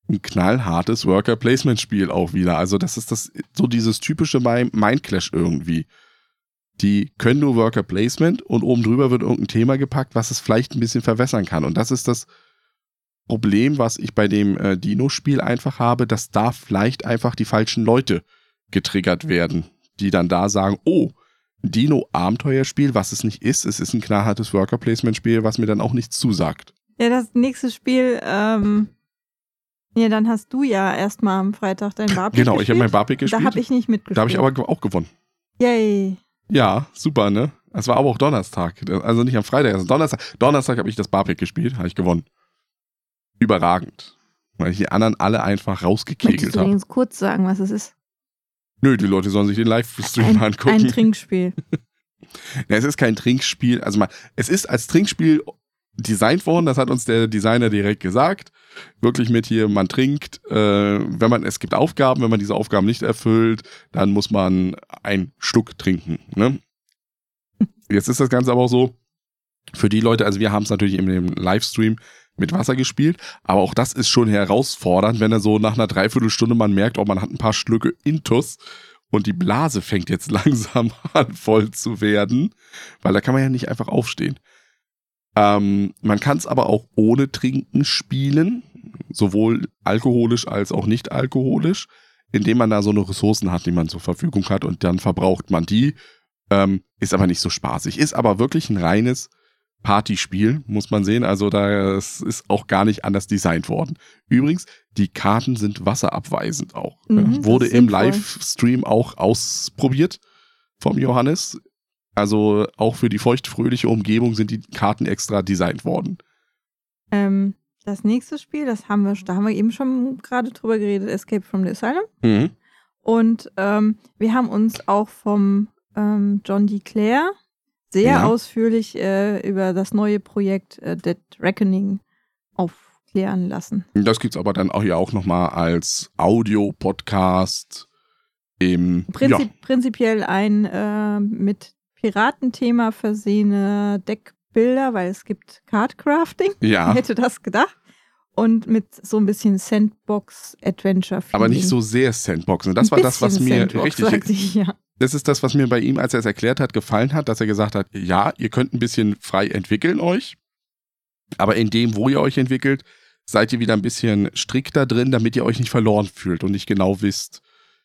ein knallhartes Worker Placement Spiel auch wieder. Also das ist das so dieses typische Mi- Mindclash irgendwie. Die können nur Worker Placement und oben drüber wird irgendein Thema gepackt, was es vielleicht ein bisschen verwässern kann. Und das ist das Problem, was ich bei dem äh, Dino-Spiel einfach habe, dass da vielleicht einfach die falschen Leute getriggert werden, die dann da sagen, oh, Dino-Abenteuerspiel, was es nicht ist, es ist ein knallhartes Worker Placement Spiel, was mir dann auch nichts zusagt. Ja, das nächste Spiel, ähm, ja, dann hast du ja erstmal am Freitag dein Barbie Genau, ich habe mein Barbie Da gespielt. habe ich nicht mitgespielt. Da habe ich aber auch gewonnen. Yay. Ja, super, ne? Es war aber auch Donnerstag. Also nicht am Freitag, also Donnerstag. Donnerstag habe ich das Barpick gespielt, habe ich gewonnen. Überragend. Weil ich die anderen alle einfach rausgekegelt du habe. übrigens kurz sagen, was es ist? Nö, die Leute sollen sich den Livestream angucken. ein Trinkspiel. Ja, es ist kein Trinkspiel. Also mal, es ist als Trinkspiel designt worden, das hat uns der Designer direkt gesagt. Wirklich mit hier, man trinkt, äh, wenn man, es gibt Aufgaben, wenn man diese Aufgaben nicht erfüllt, dann muss man ein Stück trinken. Ne? Jetzt ist das Ganze aber auch so, für die Leute, also wir haben es natürlich in dem Livestream mit Wasser gespielt, aber auch das ist schon herausfordernd, wenn er so nach einer Dreiviertelstunde man merkt, oh, man hat ein paar Schlücke Intus Und die Blase fängt jetzt langsam an, voll zu werden, weil da kann man ja nicht einfach aufstehen. Ähm, man kann es aber auch ohne Trinken spielen, sowohl alkoholisch als auch nicht alkoholisch, indem man da so eine Ressourcen hat, die man zur Verfügung hat und dann verbraucht man die. Ähm, ist aber nicht so spaßig. Ist aber wirklich ein reines Partyspiel, muss man sehen. Also das ist auch gar nicht anders designt worden. Übrigens, die Karten sind wasserabweisend auch. Mhm, Wurde im. Livestream auch ausprobiert vom Johannes. Also auch für die feuchtfröhliche Umgebung sind die Karten extra designt worden. Ähm, das nächste Spiel, das haben wir, da haben wir eben schon gerade drüber geredet, Escape from the Asylum. Mhm. Und ähm, wir haben uns auch vom ähm, John D. Clare sehr Ja. ausführlich äh, über das neue Projekt äh, Dead Reckoning aufklären lassen. Das gibt's aber dann auch ja auch nochmal als Audio-Podcast im Prinzip, Prinzipiell ein äh, mit Piratenthema versehene Deckbilder, weil es gibt Cardcrafting. ja, Wer hätte das gedacht? Und mit so ein bisschen Sandbox-Adventure. aber nicht so sehr Sandboxen. Das war das, was mir richtig Ich, ja. das ist das, was mir bei ihm, als er es erklärt hat, gefallen hat, dass er gesagt hat, ja, ihr könnt ein bisschen frei entwickeln euch, aber in dem, wo ihr euch entwickelt, seid ihr wieder ein bisschen strikter drin, damit ihr euch nicht verloren fühlt und nicht genau wisst,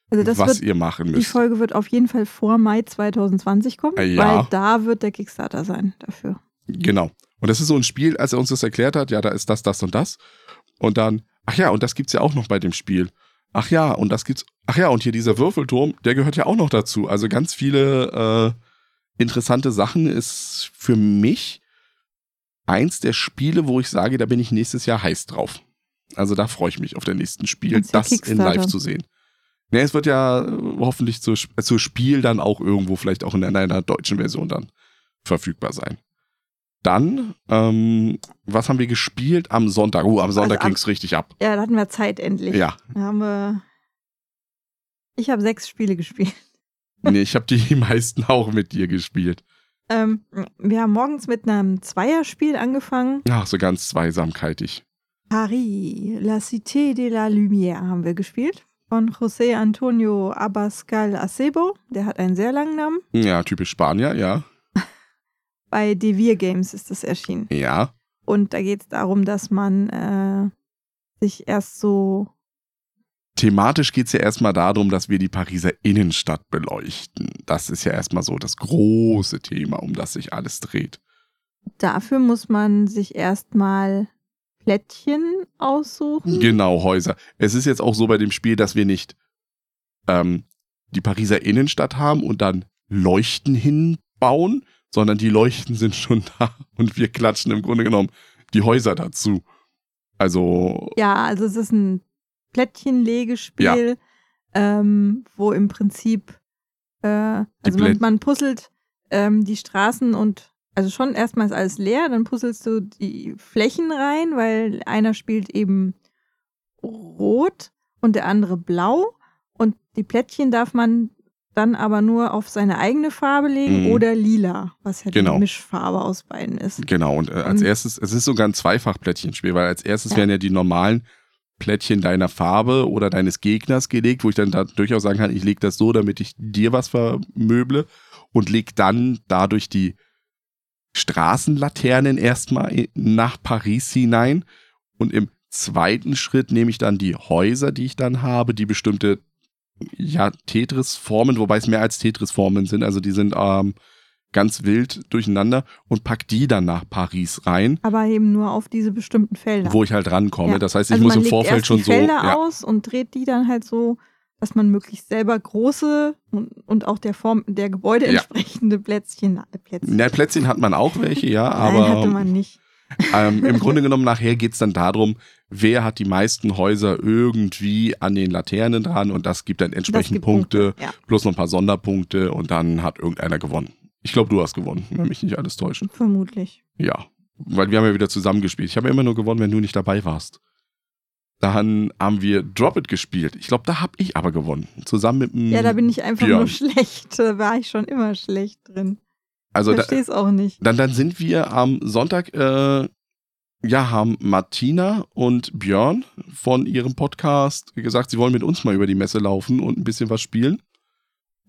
Also das was wird, ihr machen die müsst. Folge wird auf jeden Fall vor Mai 2020 kommen, ja. weil da wird der Kickstarter sein dafür. Genau. Und das ist so ein Spiel, als er uns das erklärt hat, ja, da ist das, das und das. Und dann, ach ja, und das gibt's ja auch noch bei dem Spiel. Ach ja, und das gibt's, ach ja, und hier dieser Würfelturm, der gehört ja auch noch dazu. Also ganz viele äh, interessante Sachen ist für mich eins der Spiele, wo ich sage, da bin ich nächstes Jahr heiß drauf. Also da freue ich mich auf der nächsten Spiel, das in live zu sehen. Ne, es wird ja äh, hoffentlich zu, zu Spiel dann auch irgendwo, vielleicht auch in einer deutschen Version dann verfügbar sein. Dann, ähm, was haben wir gespielt am Sonntag? Oh, am Sonntag Also am- ging's richtig ab. Ja, da hatten wir Zeit endlich. Ja, Da haben wir. Ich habe sechs Spiele gespielt. nee, ich habe die meisten auch mit dir gespielt. Ähm, wir haben morgens mit einem Zweierspiel angefangen. Ach, so ganz zweisamkeitig. Paris, La Cité de la Lumière haben wir gespielt. Von José Antonio Abascal Acebo. Der hat einen sehr langen Namen. Ja, typisch Spanier, ja. Bei Devir Games ist das erschienen. Ja. Und da geht es darum, dass man äh, sich erst so. Thematisch geht's ja erstmal darum, dass wir die Pariser Innenstadt beleuchten. Das ist ja erstmal so das große Thema, um das sich alles dreht. Dafür muss man sich erstmal Plättchen aussuchen. Genau, Häuser. Es ist jetzt auch so bei dem Spiel, dass wir nicht ähm, die Pariser Innenstadt haben und dann Leuchten hinbauen, sondern die Leuchten sind schon da und wir klatschen im Grunde genommen die Häuser dazu. Also, Ja, also es ist ein Plättchenlegespiel, ähm, wo im Prinzip, äh, also man, man puzzelt ähm, die Straßen und also schon erstmal ist alles leer, dann puzzelst du die Flächen rein, weil einer spielt eben rot und der andere blau und die Plättchen darf man dann aber nur auf seine eigene Farbe legen Mhm. oder lila, was ja Genau. die Mischfarbe aus beiden ist. genau. Und äh, als Und- erstes, es ist sogar ein Zweifach-Plättchenspiel, weil als erstes Ja. werden ja die normalen Plättchen deiner Farbe oder deines Gegners gelegt, wo ich dann da durchaus sagen kann, ich lege das so, damit ich dir was vermöble und leg dann dadurch die Straßenlaternen erstmal nach Paris hinein und im zweiten Schritt nehme ich dann die Häuser, die ich dann habe, die bestimmte ja, Tetris-Formen, wobei es mehr als Tetris-Formen sind, also die sind ähm, ganz wild durcheinander und pack die dann nach Paris rein, Aber eben nur auf diese bestimmten Felder. wo ich halt rankomme. Ja. Das heißt, ich also muss im Vorfeld schon die so. Felder Ja, aus und dreht die dann halt so, dass man möglichst selber große und, und auch der Form der Gebäude Ja. entsprechende Plätzchen, äh, Plätzchen. Na, Plätzchen hat man auch welche, ja, Nein, hatte aber man nicht. ähm, im Grunde genommen nachher geht's dann darum, wer hat die meisten Häuser irgendwie an den Laternen dran und das gibt dann entsprechend gibt Punkte, Ja, plus noch ein paar Sonderpunkte und dann hat irgendeiner gewonnen. Ich glaube, du hast gewonnen, wenn mich nicht alles täuscht. vermutlich. Ja, weil wir haben ja wieder zusammengespielt. Ich habe ja immer nur gewonnen, wenn du nicht dabei warst. Dann haben wir Drop It gespielt. Ich glaube, da habe ich aber gewonnen. Zusammen mit dem. Ja, da bin ich einfach Björn. nur schlecht. Da war ich schon immer schlecht drin. also da, Verstehe es auch nicht. dann, dann sind wir am Sonntag, äh, ja, haben Martina und Björn von ihrem Podcast gesagt, sie wollen mit uns mal über die Messe laufen und ein bisschen was spielen.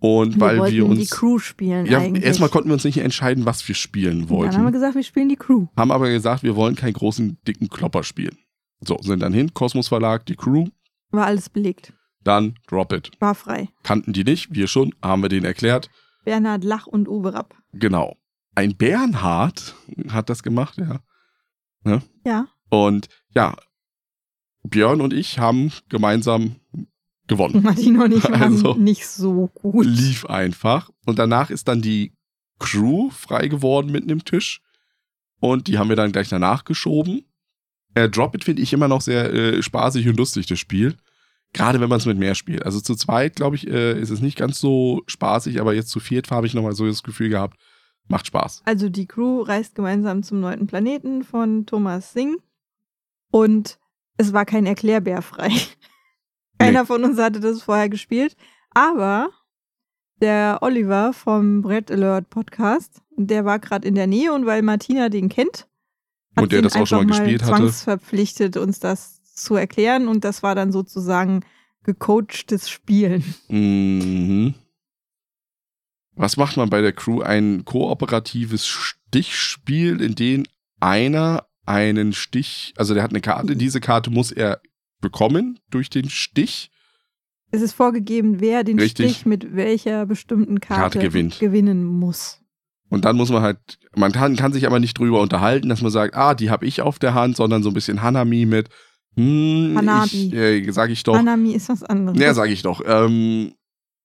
Und Wir weil wollten wir uns. die Crew spielen ja, eigentlich. erstmal konnten wir uns nicht entscheiden, was wir spielen Und Dann haben wir wollten. gesagt, wir spielen die Crew. Haben aber gesagt, wir wollen keinen großen, dicken Klopper spielen. So, sind dann hin, Kosmos Verlag, die Crew, War alles belegt. dann Drop It. War frei. Kannten die nicht, wir schon, haben wir denen erklärt. Bernhard Lach und Uwe Rapp. Genau. Ein Bernhard hat das gemacht, ja. Ja. Und ja, Björn und ich haben gemeinsam gewonnen. Martino und ich waren Also, nicht so gut. Lief einfach. Und danach ist dann die Crew frei geworden mit einem Tisch. Und die haben wir dann gleich danach geschoben. Äh, Drop It finde ich immer noch sehr äh, spaßig und lustig, das Spiel. Gerade wenn man es mit mehr spielt. Also zu zweit, glaube ich, äh, ist es nicht ganz so spaßig, aber jetzt zu viert habe ich nochmal so das Gefühl gehabt, macht Spaß. Also die Crew reist gemeinsam zum neunten Planeten von Thomas Singh und es war kein Erklärbär frei. Keiner von uns hatte das vorher gespielt, aber der Oliver vom Brett Alert Podcast, der war gerade in der Nähe und weil Martina den kennt, hat Und der das auch schon mal gespielt hatte. zwangsverpflichtet, uns das zu erklären und das war dann sozusagen gecoachtes Spielen. Mhm. Was macht man bei der Crew? Ein kooperatives Stichspiel, in dem einer einen Stich, also der hat eine Karte, diese Karte muss er bekommen durch den Stich. Es ist vorgegeben, wer den Richtig. Stich mit welcher bestimmten Karte, Karte gewinnt. gewinnen muss. Und dann muss man halt, man kann, kann sich aber nicht drüber unterhalten, dass man sagt, ah, die habe ich auf der Hand, sondern so ein bisschen Hanami mit, hm, Hanabi. ich, äh, sag ich doch, Hanami ist was anderes. ja, sag ich doch, ähm,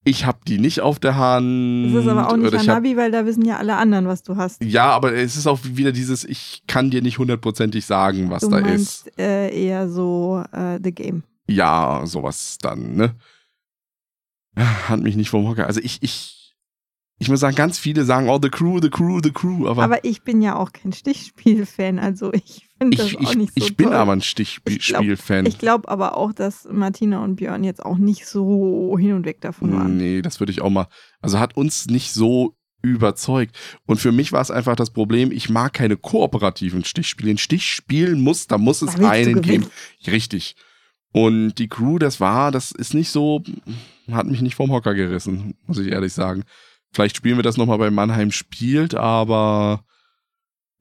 ich habe die nicht auf der Hand. Es ist aber auch nicht ich hab- Hanabi, weil da wissen ja alle anderen, was du hast. Ja, aber es ist auch wieder dieses, ich kann dir nicht hundertprozentig sagen, was du da ist. meinst äh, eher so äh, The Game. Ja, sowas dann, ne? Hat mich nicht vom Hocker. Also ich, ich, ich muss sagen, ganz viele sagen, oh, the crew, the crew, the crew, aber, Aber ich bin ja auch kein Stichspiel-Fan, also ich finde das ich, auch ich, nicht so ich bin toll. aber ein Ich Stichspiel-Fan. Ich glaube aber auch, dass Martina und Björn jetzt auch nicht so hin und weg davon waren. Nee, das würde ich auch mal. Also hat uns nicht so überzeugt. Und für mich war es einfach das Problem, ich mag keine kooperativen Stichspiele. Ein Stichspiel muss, da muss es einen geben. Richtig. Und die Crew, das war, das ist nicht so, hat mich nicht vom Hocker gerissen, muss ich ehrlich sagen. Vielleicht spielen wir das nochmal bei Mannheim spielt, aber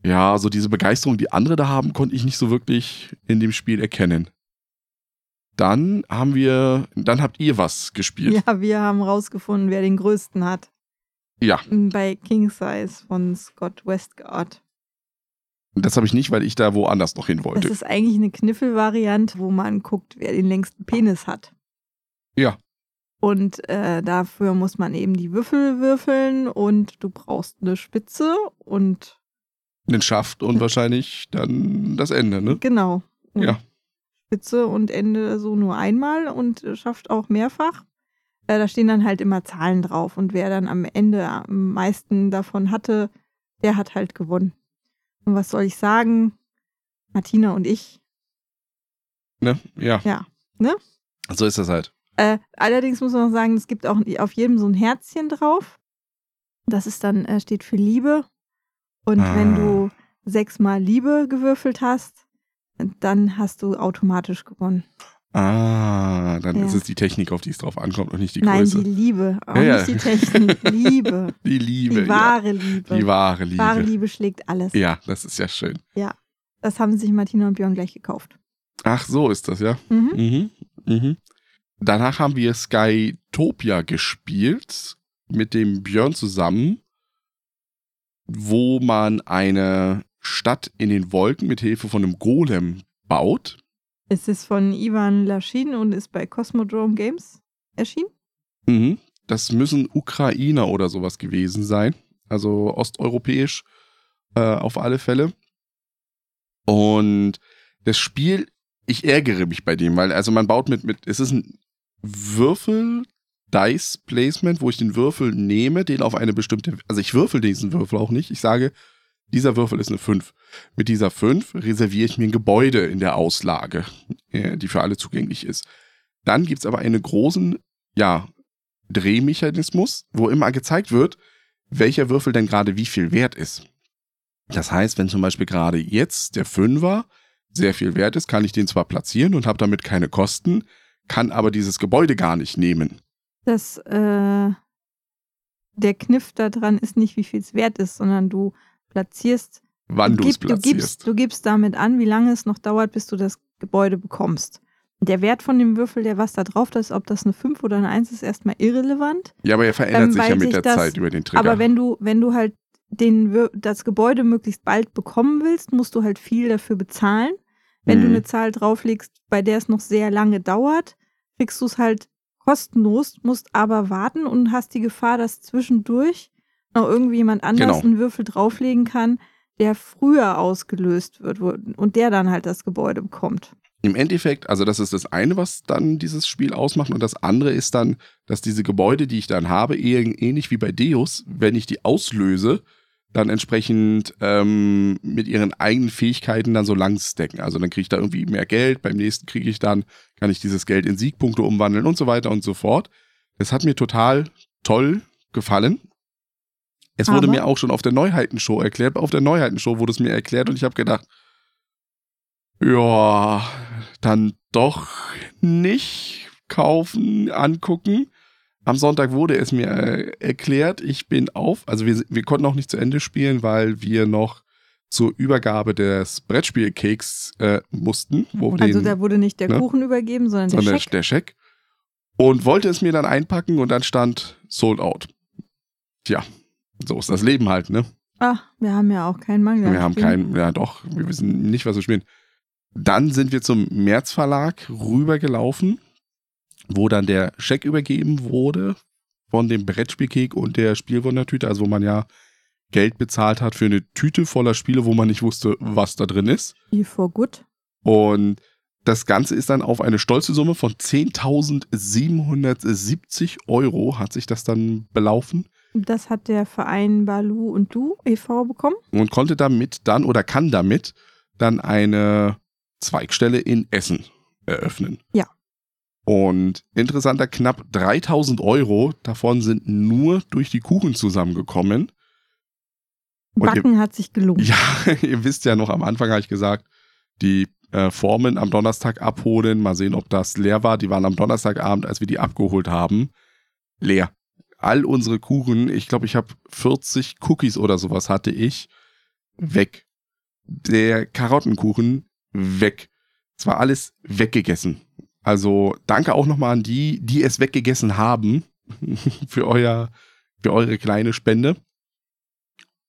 ja, so diese Begeisterung, die andere da haben, konnte ich nicht so wirklich in dem Spiel erkennen. Dann haben wir, dann habt ihr was gespielt. Ja, wir haben rausgefunden, wer den größten hat. Ja. Bei King Size von Scott Westgard. Das habe ich nicht, weil ich da woanders noch hin Das wollte. ist eigentlich eine Kniffelvariante, wo man guckt, wer den längsten Penis hat. Ja. Und äh, dafür muss man eben die Würfel würfeln und du brauchst eine Spitze und Den Schaft und wahrscheinlich dann das Ende, ne? genau. Und Ja. Spitze und Ende so nur einmal und äh, schafft auch mehrfach. Äh, da stehen dann halt immer Zahlen drauf und wer dann am Ende am meisten davon hatte, der hat halt gewonnen. Und was soll ich sagen? Martina und ich, Ne? Ja. ja. Ne? So ist das halt. Äh, allerdings muss man sagen, es gibt auch auf jedem so ein Herzchen drauf. Das ist dann, äh, steht für Liebe. Und Ah. wenn du sechsmal Liebe gewürfelt hast, dann hast du automatisch gewonnen. Ah, dann Ja. ist es die Technik, auf die es drauf ankommt und nicht die Nein, Größe. die Liebe, auch Ja, ja. nicht die Technik. Liebe. Die Liebe. Die wahre Liebe. ja. Die wahre Liebe. Wahre Liebe schlägt alles. Ja, das ist ja schön. Das haben sich Martina und Björn gleich gekauft. Ach, so ist das, ja. Mhm. Mhm. Mhm. Danach haben wir Skytopia gespielt mit dem Björn zusammen, wo man eine Stadt in den Wolken mit Hilfe von einem Golem baut. Es ist von Ivan Laschin und ist bei Cosmodrome Games erschienen. Mhm. Das müssen Ukrainer oder sowas gewesen sein. Also osteuropäisch äh, auf alle Fälle. Und das Spiel, ich ärgere mich bei dem, weil also man baut mit, mit es ist ein Würfel-Dice-Placement, wo ich den Würfel nehme, den auf eine bestimmte, also ich würfel diesen Würfel auch nicht. Ich sage, dieser Würfel ist eine 5. Mit dieser 5 reserviere ich mir ein Gebäude in der Auslage, äh, die für alle zugänglich ist. Dann gibt's aber einen großen, ja, Drehmechanismus, wo immer gezeigt wird, welcher Würfel denn gerade wie viel wert ist. Das heißt, wenn zum Beispiel gerade jetzt der Fünfer sehr viel wert ist, kann ich den zwar platzieren und habe damit keine Kosten, kann aber dieses Gebäude gar nicht nehmen. Das, äh, der Kniff daran ist nicht, wie viel es wert ist, sondern du platzierst, Wann du es gib, du, gibst, platzierst. du gibst damit an, wie lange es noch dauert, bis du das Gebäude bekommst. Der Wert von dem Würfel, der was da drauf ist, ob das eine 5 oder eine 1 ist, erstmal irrelevant. Ja, aber er verändert Ähm, sich ja mit der das- Zeit über den Trigger. Aber wenn du, wenn du halt den, das Gebäude möglichst bald bekommen willst, musst du halt viel dafür bezahlen. Wenn du Mhm. eine Zahl drauflegst, bei der es noch sehr lange dauert, kriegst du es halt kostenlos, musst aber warten und hast die Gefahr, dass zwischendurch noch irgendwie jemand anders Genau. einen Würfel drauflegen kann, der früher ausgelöst wird und der dann halt das Gebäude bekommt. Im Endeffekt, also das ist das eine, was dann dieses Spiel ausmacht. Und das andere ist dann, dass diese Gebäude, die ich dann habe, ähnlich wie bei Deus, wenn ich die auslöse, dann entsprechend ähm, mit ihren eigenen Fähigkeiten dann so lang stacken. Also dann kriege ich da irgendwie mehr Geld, beim nächsten kriege ich dann, kann ich dieses Geld in Siegpunkte umwandeln und so weiter und so fort. Das hat mir total toll gefallen. Es wurde Aber- mir auch schon auf der Neuheitenshow erklärt. Auf der Neuheitenshow wurde es mir erklärt und ich habe gedacht, ja, dann doch nicht kaufen, angucken. Am Sonntag wurde es mir äh, erklärt. Ich bin auf. Also wir, wir konnten auch nicht zu Ende spielen, weil wir noch zur Übergabe des Brettspielcakes äh, mussten, wo Also den, da wurde nicht der ne? Kuchen übergeben, sondern der sondern Scheck. der Scheck. Und wollte es mir dann einpacken und dann stand sold out. Tja, so ist das Leben halt, ne? Ach, wir haben ja auch keinen Mangel. an Wir haben keinen, ja doch, wir wissen nicht, was wir spielen. Dann sind wir zum März Verlag rübergelaufen, wo dann der Scheck übergeben wurde von dem Brettspielkek und der Spielwundertüte, also wo man ja Geld bezahlt hat für eine Tüte voller Spiele, wo man nicht wusste, was da drin ist. Feel for good. Und das Ganze ist dann auf eine stolze Summe von 10.770 Euro hat sich das dann belaufen Das hat der Verein Balu und Du e.V. bekommen. und konnte damit dann oder kann damit dann eine Zweigstelle in Essen eröffnen. Ja. Und interessanter, knapp 3000 Euro davon sind nur durch die Kuchen zusammengekommen. Und ihr- Backen hat sich gelohnt. Ja, ihr wisst ja noch, am Anfang habe ich gesagt, die äh, Formen am Donnerstag abholen, mal sehen, ob das leer war. Die waren am Donnerstagabend, als wir die abgeholt haben, leer. All unsere Kuchen, ich glaube, ich habe 40 Cookies oder sowas hatte ich, weg. Der Karottenkuchen, weg. Es war alles weggegessen. Also danke auch nochmal an die, die es weggegessen haben, für, euer, für eure kleine Spende.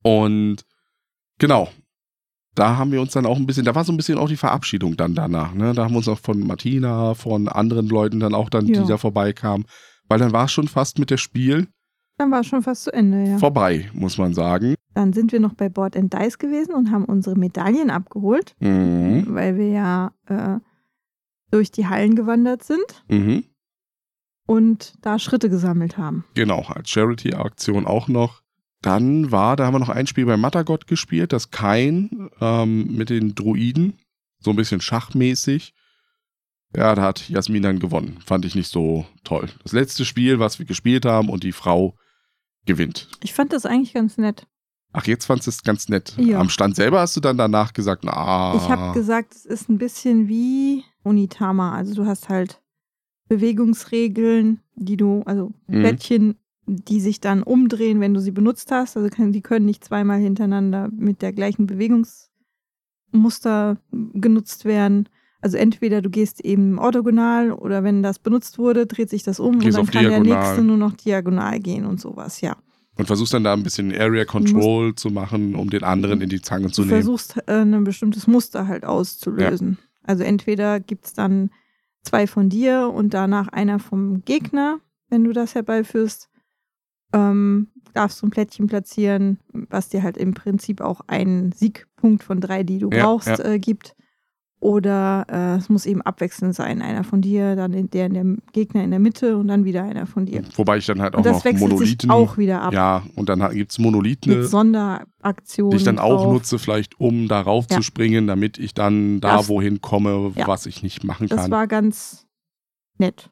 Und genau, da haben wir uns dann auch ein bisschen, da war so ein bisschen auch die Verabschiedung dann danach. Ne? Da haben wir uns auch von Martina, von anderen Leuten dann auch dann, Ja. die da vorbeikamen. Weil dann war es schon fast mit der Spiel Dann war es schon fast zu Ende, ja. vorbei, muss man sagen. Dann sind wir noch bei Board and Dice gewesen und haben unsere Medaillen abgeholt, Mhm. weil wir ja äh, durch die Hallen gewandert sind Mhm. und da Schritte gesammelt haben. Genau, als Charity-Aktion auch noch. Dann war, da haben wir noch ein Spiel bei Matagot gespielt, das Kain ähm, mit den Druiden, so ein bisschen schachmäßig. Ja, da hat Jasmin dann gewonnen. Fand ich nicht so toll. Das letzte Spiel, was wir gespielt haben und die Frau gewinnt. Ich fand das eigentlich ganz nett. Ach, jetzt fandst du es ganz nett. Ja. Am Stand selber hast du dann danach gesagt, na. Ich habe gesagt, es ist ein bisschen wie Unitama. Also du hast halt Bewegungsregeln, die du, also Mhm. Plättchen, die sich dann umdrehen, wenn du sie benutzt hast. Also kann, die können nicht zweimal hintereinander mit der gleichen Bewegungsmuster genutzt werden. Also entweder du gehst eben orthogonal oder wenn das benutzt wurde, dreht sich das um Gehst und dann kann der diagonal. nächste nur noch diagonal gehen und sowas, ja. Und versuchst dann da ein bisschen Area Control zu machen, um den anderen in die Zange zu du nehmen. versuchst äh, ein bestimmtes Muster halt auszulösen. Also entweder gibt es dann zwei von dir und danach einer vom Gegner, wenn du das herbeiführst, ähm, darfst du ein Plättchen platzieren, was dir halt im Prinzip auch einen Siegpunkt von drei, die du Ja, brauchst, ja. Äh, gibt. Oder äh, es muss eben abwechselnd sein. Einer von dir, dann in der, in der Gegner in der Mitte und dann wieder einer von dir. Wobei ich dann halt auch Und das noch wechselt Monolithen. sich auch wieder ab. Ja, und dann gibt es Monolithen, Mit Sonderaktionen. die ich dann auch drauf. nutze, vielleicht um darauf Ja. zu springen, damit ich dann da Das- wohin komme, Ja. was ich nicht machen Das kann. war ganz nett.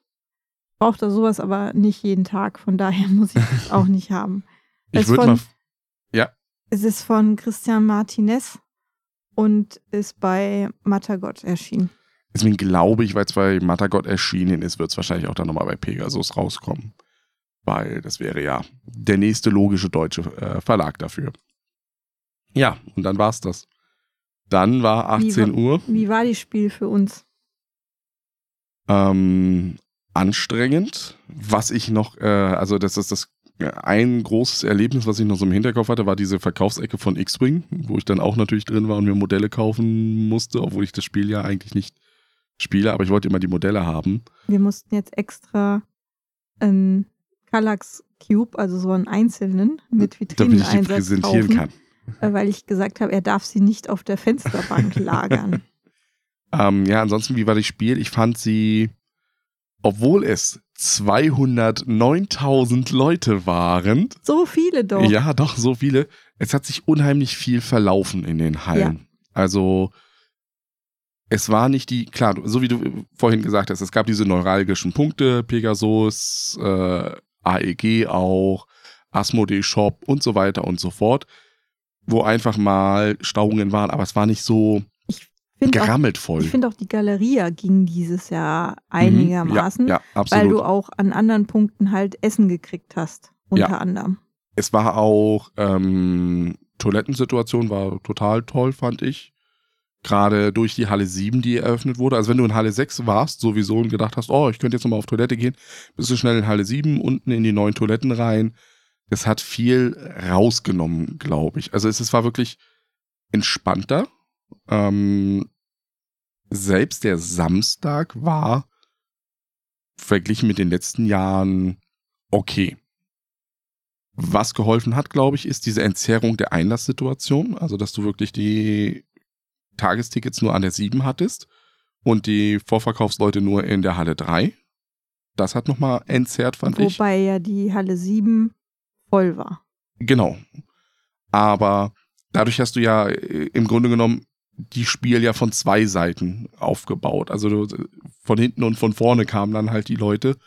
Braucht da sowas aber nicht jeden Tag, von daher muss ich das auch nicht haben. ich würde mal. Es ist von Christian Martinez und ist bei Matagot erschienen. Deswegen glaube ich, weil es bei Matagot erschienen ist, wird es wahrscheinlich auch dann nochmal bei Pegasus rauskommen. Weil das wäre ja der nächste logische deutsche äh, Verlag dafür. Ja, und dann war's das. Dann war 18 Wie Uhr. Wie war das Spiel für uns? Ähm, anstrengend. Was ich noch, äh, also das ist das ein großes Erlebnis, was ich noch so im Hinterkopf hatte, war diese Verkaufsecke von X-Wing, wo ich dann auch natürlich drin war und mir Modelle kaufen musste, obwohl ich das Spiel ja eigentlich nicht spiele, aber ich wollte immer die Modelle haben. Wir mussten jetzt extra einen Kallax Cube, also so einen einzelnen mit damit ich die präsentieren kaufen, kann. äh, weil ich gesagt habe, er darf sie nicht auf der Fensterbank lagern. Ähm, ja, ansonsten, wie war das Spiel? Ich fand sie, obwohl es 209.000 Leute waren, So viele doch. Ja, doch, so viele. Es hat sich unheimlich viel verlaufen in den Hallen. Also, es war nicht die, klar, so wie du vorhin gesagt hast, es gab diese neuralgischen Punkte, Pegasus, äh, AEG auch, Asmodee Shop und so weiter und so fort, wo einfach mal Stauungen waren, aber es war nicht so Find auch, gerammelt voll. ich finde auch, die Galeria ging dieses Jahr einigermaßen, Mhm. Ja, ja weil du auch an anderen Punkten halt Essen gekriegt hast, unter Ja. anderem. Es war auch, ähm, Toilettensituation war total toll, fand ich. Gerade durch die Halle 7, die eröffnet wurde. Also wenn du in Halle 6 warst, sowieso und gedacht hast, oh, ich könnte jetzt nochmal auf Toilette gehen, bist du schnell in Halle 7, unten in die neuen Toiletten rein. Das hat viel rausgenommen, glaube ich. Also es, es war wirklich entspannter. Ähm, selbst der Samstag war verglichen mit den letzten Jahren okay. Was geholfen hat, glaube ich, ist diese Entzerrung der Einlasssituation. Also, dass du wirklich die Tagestickets nur an der 7 hattest und die Vorverkaufsleute nur in der Halle 3. Das hat nochmal entzerrt, fand ich. Wobei ja die Halle 7 voll war. Genau. Aber dadurch hast du ja äh, im Grunde genommen die Spiel ja von zwei Seiten aufgebaut. Also von hinten und von vorne kamen dann halt die Leute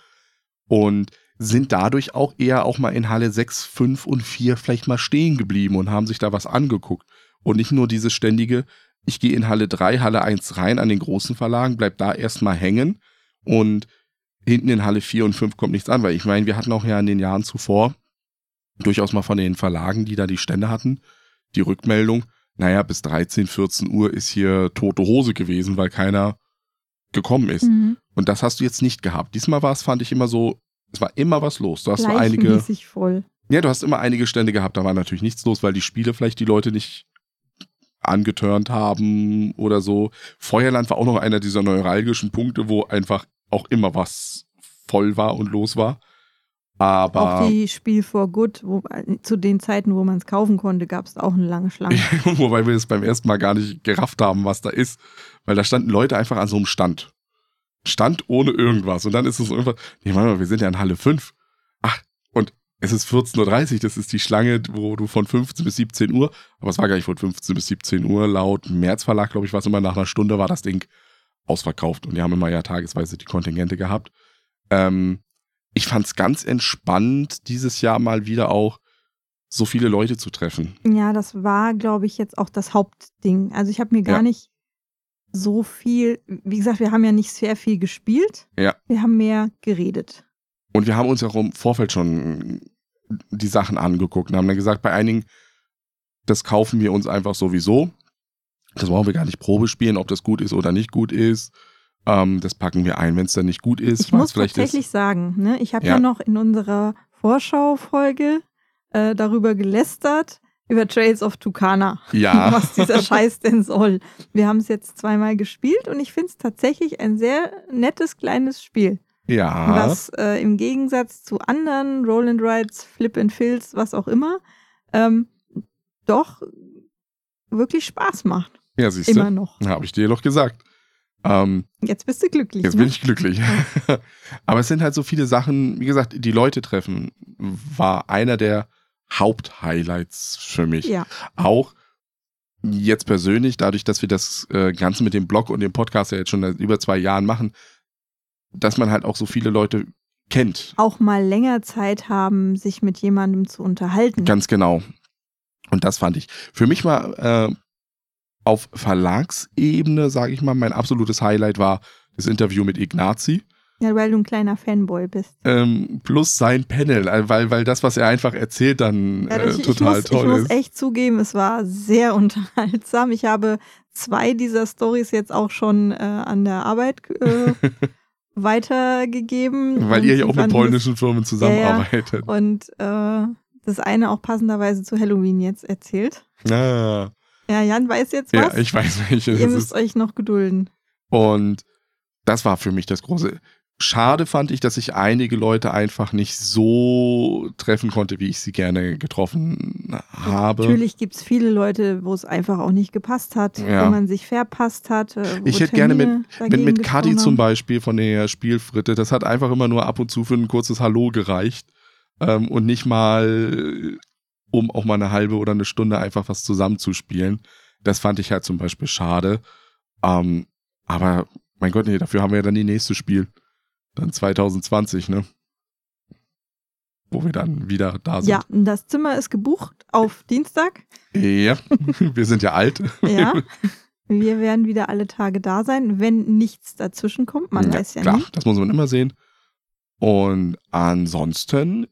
und sind dadurch auch eher auch mal in Halle 6, 5 und 4 vielleicht mal stehen geblieben und haben sich da was angeguckt. Und nicht nur dieses ständige, ich gehe in Halle 3, Halle 1 rein an den großen Verlagen, bleib da erstmal hängen und hinten in Halle 4 und 5 kommt nichts an, weil ich meine, wir hatten auch ja in den Jahren zuvor durchaus mal von den Verlagen, die da die Stände hatten, die Rückmeldung, naja, bis 13, 14 Uhr ist hier tote Hose gewesen, weil keiner gekommen ist. Mhm. Und das hast du jetzt nicht gehabt. Diesmal war es, fand ich immer so, es war immer was los. Du hast so einige, voll. ja, du hast immer einige Stände gehabt, da war natürlich nichts los, weil die Spiele vielleicht die Leute nicht angeturnt haben oder so. Feuerland war auch noch einer dieser neuralgischen Punkte, wo einfach auch immer was voll war und los war. Aber Auch die Spiel for Good, wo, zu den Zeiten, wo man es kaufen konnte, gab es auch eine lange Schlange. Wobei wir es beim ersten Mal gar nicht gerafft haben, was da ist. Weil da standen Leute einfach an so einem Stand. Stand ohne irgendwas. Und dann ist es so irgendwas, nee, warte mal, wir sind ja in Halle 5. Ach, und es ist 14.30 Uhr, das ist die Schlange, wo du von 15 bis 17 Uhr, aber es war gar nicht von 15 bis 17 Uhr, laut Märzverlag, glaube ich, war es immer nach einer Stunde, war das Ding ausverkauft. Und die haben immer ja tagesweise die Kontingente gehabt. Ähm, ich fand es ganz entspannt, dieses Jahr mal wieder auch so viele Leute zu treffen. Ja, das war, glaube ich, jetzt auch das Hauptding. Also ich habe mir gar Ja. nicht so viel, wie gesagt, wir haben ja nicht sehr viel gespielt. Ja. Wir haben mehr geredet. Und wir haben uns auch im Vorfeld schon die Sachen angeguckt und haben dann gesagt, bei einigen, das kaufen wir uns einfach sowieso. Das brauchen wir gar nicht Probe spielen, ob das gut ist oder nicht gut ist. Ähm, das packen wir ein, wenn es dann nicht gut ist. Ich muss vielleicht tatsächlich ist. sagen, ne, ich habe ja. Ja. noch in unserer Vorschau-Folge äh, darüber gelästert, über Trails of Tucana, Ja, was dieser Scheiß denn soll. Wir haben es jetzt zweimal gespielt und ich finde es tatsächlich ein sehr nettes kleines Spiel. ja. was äh, im Gegensatz zu anderen Roll and Rides, Flip and Fills, was auch immer, ähm, doch wirklich Spaß macht. ja, siehst Immer du. noch. Habe ich dir doch gesagt. Ähm, Jetzt bist du glücklich. Jetzt ne? bin ich glücklich. Aber es sind halt so viele Sachen, wie gesagt, die Leute treffen war einer der Haupthighlights für mich. Ja, Auch jetzt persönlich, dadurch, dass wir das äh, Ganze mit dem Blog und dem Podcast ja jetzt schon seit über zwei Jahren machen, dass man halt auch so viele Leute kennt. auch mal länger Zeit haben, sich mit jemandem zu unterhalten. Ganz genau. Und das fand ich. Für mich war äh, auf Verlagsebene, sage ich mal, mein absolutes Highlight war das Interview mit Ignazi. Ja, weil du ein kleiner Fanboy bist. Ähm, plus sein Panel, äh, weil, weil das, was er einfach erzählt, dann Ja, äh, ich, total ich muss, toll ich muss ist. echt zugeben, es war sehr unterhaltsam. Ich habe zwei dieser Stories jetzt auch schon äh, an der Arbeit äh, weitergegeben. Weil ihr ja auch mit polnischen Firmen zusammenarbeitet. das- Und äh, das eine auch passenderweise zu Halloween jetzt erzählt. Ah, Ja, Jan weiß jetzt was. ja, ich weiß welches Ihr müsst ist. euch noch gedulden. Und das war für mich das große. Schade fand ich, dass ich einige Leute einfach nicht so treffen konnte, wie ich sie gerne getroffen habe. Natürlich gibt es viele Leute, wo es einfach auch nicht gepasst hat, Ja. wo man sich verpasst hat. äh, Ich hätte gerne mit- Termine Mit, mit Kadi zum. Beispiel von der Spielfritte, das hat einfach immer nur ab und zu für ein kurzes Hallo gereicht ähm, und nicht mal, um auch mal eine halbe oder eine Stunde einfach was zusammenzuspielen. Das fand ich halt zum Beispiel schade. Ähm, aber mein Gott, nee, dafür haben wir ja dann die nächste Spiel. Dann 2020, ne? Wo wir dann wieder da sind. Ja, das Zimmer ist gebucht auf Dienstag. Ja, wir sind ja alt. Ja. Wir werden wieder alle Tage da sein, wenn nichts dazwischen kommt. Man Ja, weiß ja klar, nie. das muss man immer sehen. Und ansonsten,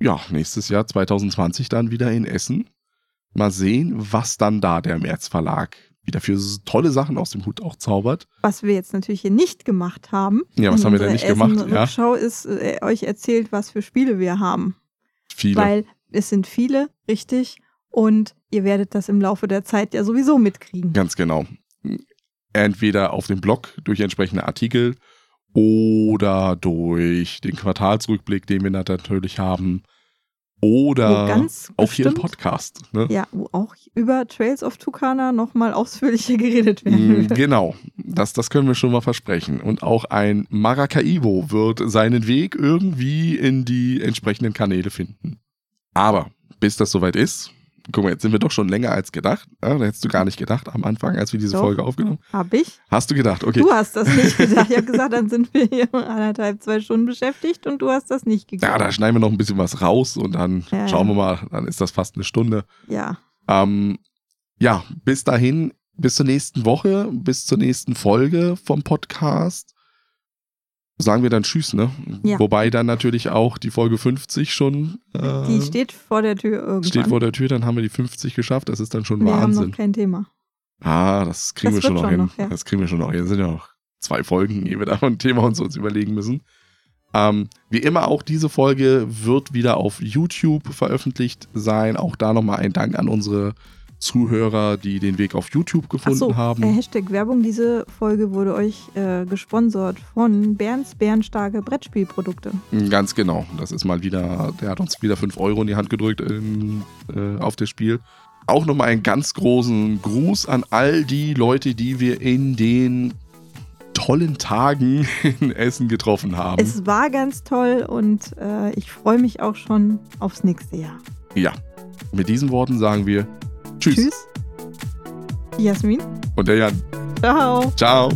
ja, nächstes Jahr 2020 dann wieder in Essen. Mal sehen, was dann da der März Verlag wieder für tolle Sachen aus dem Hut auch zaubert. Was wir jetzt natürlich hier nicht gemacht haben. Ja, was haben wir denn nicht gemacht? Ja, Essen-Rückschau ist äh, euch erzählt, was für Spiele wir haben. viele. Weil es sind viele, richtig. Und ihr werdet das im Laufe der Zeit ja sowieso mitkriegen. Ganz genau. Entweder auf dem Blog durch entsprechende Artikel oder durch den Quartalsrückblick, den wir natürlich haben. Oder auch hier im Podcast. Ne? Ja, wo auch über Trails of Tucana nochmal ausführlicher geredet werden Mm, wird. Genau, das, das können wir schon mal versprechen. Und auch ein Maracaibo wird seinen Weg irgendwie in die entsprechenden Kanäle finden. Aber bis das soweit ist, guck mal, jetzt sind wir doch schon länger als gedacht. Ja, da hättest du gar nicht gedacht am Anfang, als wir diese Doch. Folge aufgenommen Hab ich? Hast du gedacht, okay. Du hast das nicht gesagt. Ich habe gesagt, dann sind wir hier anderthalb, zwei Stunden beschäftigt und du hast das nicht Ja, geglaubt. da schneiden wir noch ein bisschen was raus und dann Ja, schauen ja. wir mal, dann ist das fast eine Stunde. Ja, Ähm, ja, bis dahin, bis zur nächsten Woche, bis zur nächsten Folge vom Podcast. Sagen wir dann Tschüss, ne? Ja. Wobei dann natürlich auch die Folge 50 schon äh, die steht vor der Tür irgendwann. steht vor der Tür, dann haben wir die 50 geschafft. Das ist dann schon wir haben Wahnsinn. noch kein Thema. ah, das kriegen Das wir schon noch hin. noch, ja. Das kriegen wir schon noch hin. Es sind ja noch zwei Folgen, ehe wir da ein Thema uns, uns überlegen müssen. Ähm, wie immer, auch diese Folge wird wieder auf YouTube veröffentlicht sein. Auch da nochmal ein Dank an unsere Zuhörer, die den Weg auf YouTube gefunden Achso, haben. äh, Hashtag Werbung. Diese Folge wurde euch äh, gesponsert von Berns Bärenstarke Brettspielprodukte. Ganz genau. Das ist mal wieder, der hat uns wieder 5 Euro in die Hand gedrückt in, äh, auf das Spiel. Auch nochmal einen ganz großen Gruß an all die Leute, die wir in den tollen Tagen in Essen getroffen haben. Es war ganz toll und äh, ich freue mich auch schon aufs nächste Jahr. ja. Mit diesen Worten sagen wir Tschüss. Tschüss. Jasmin. Und der Jan. Ciao. Ciao.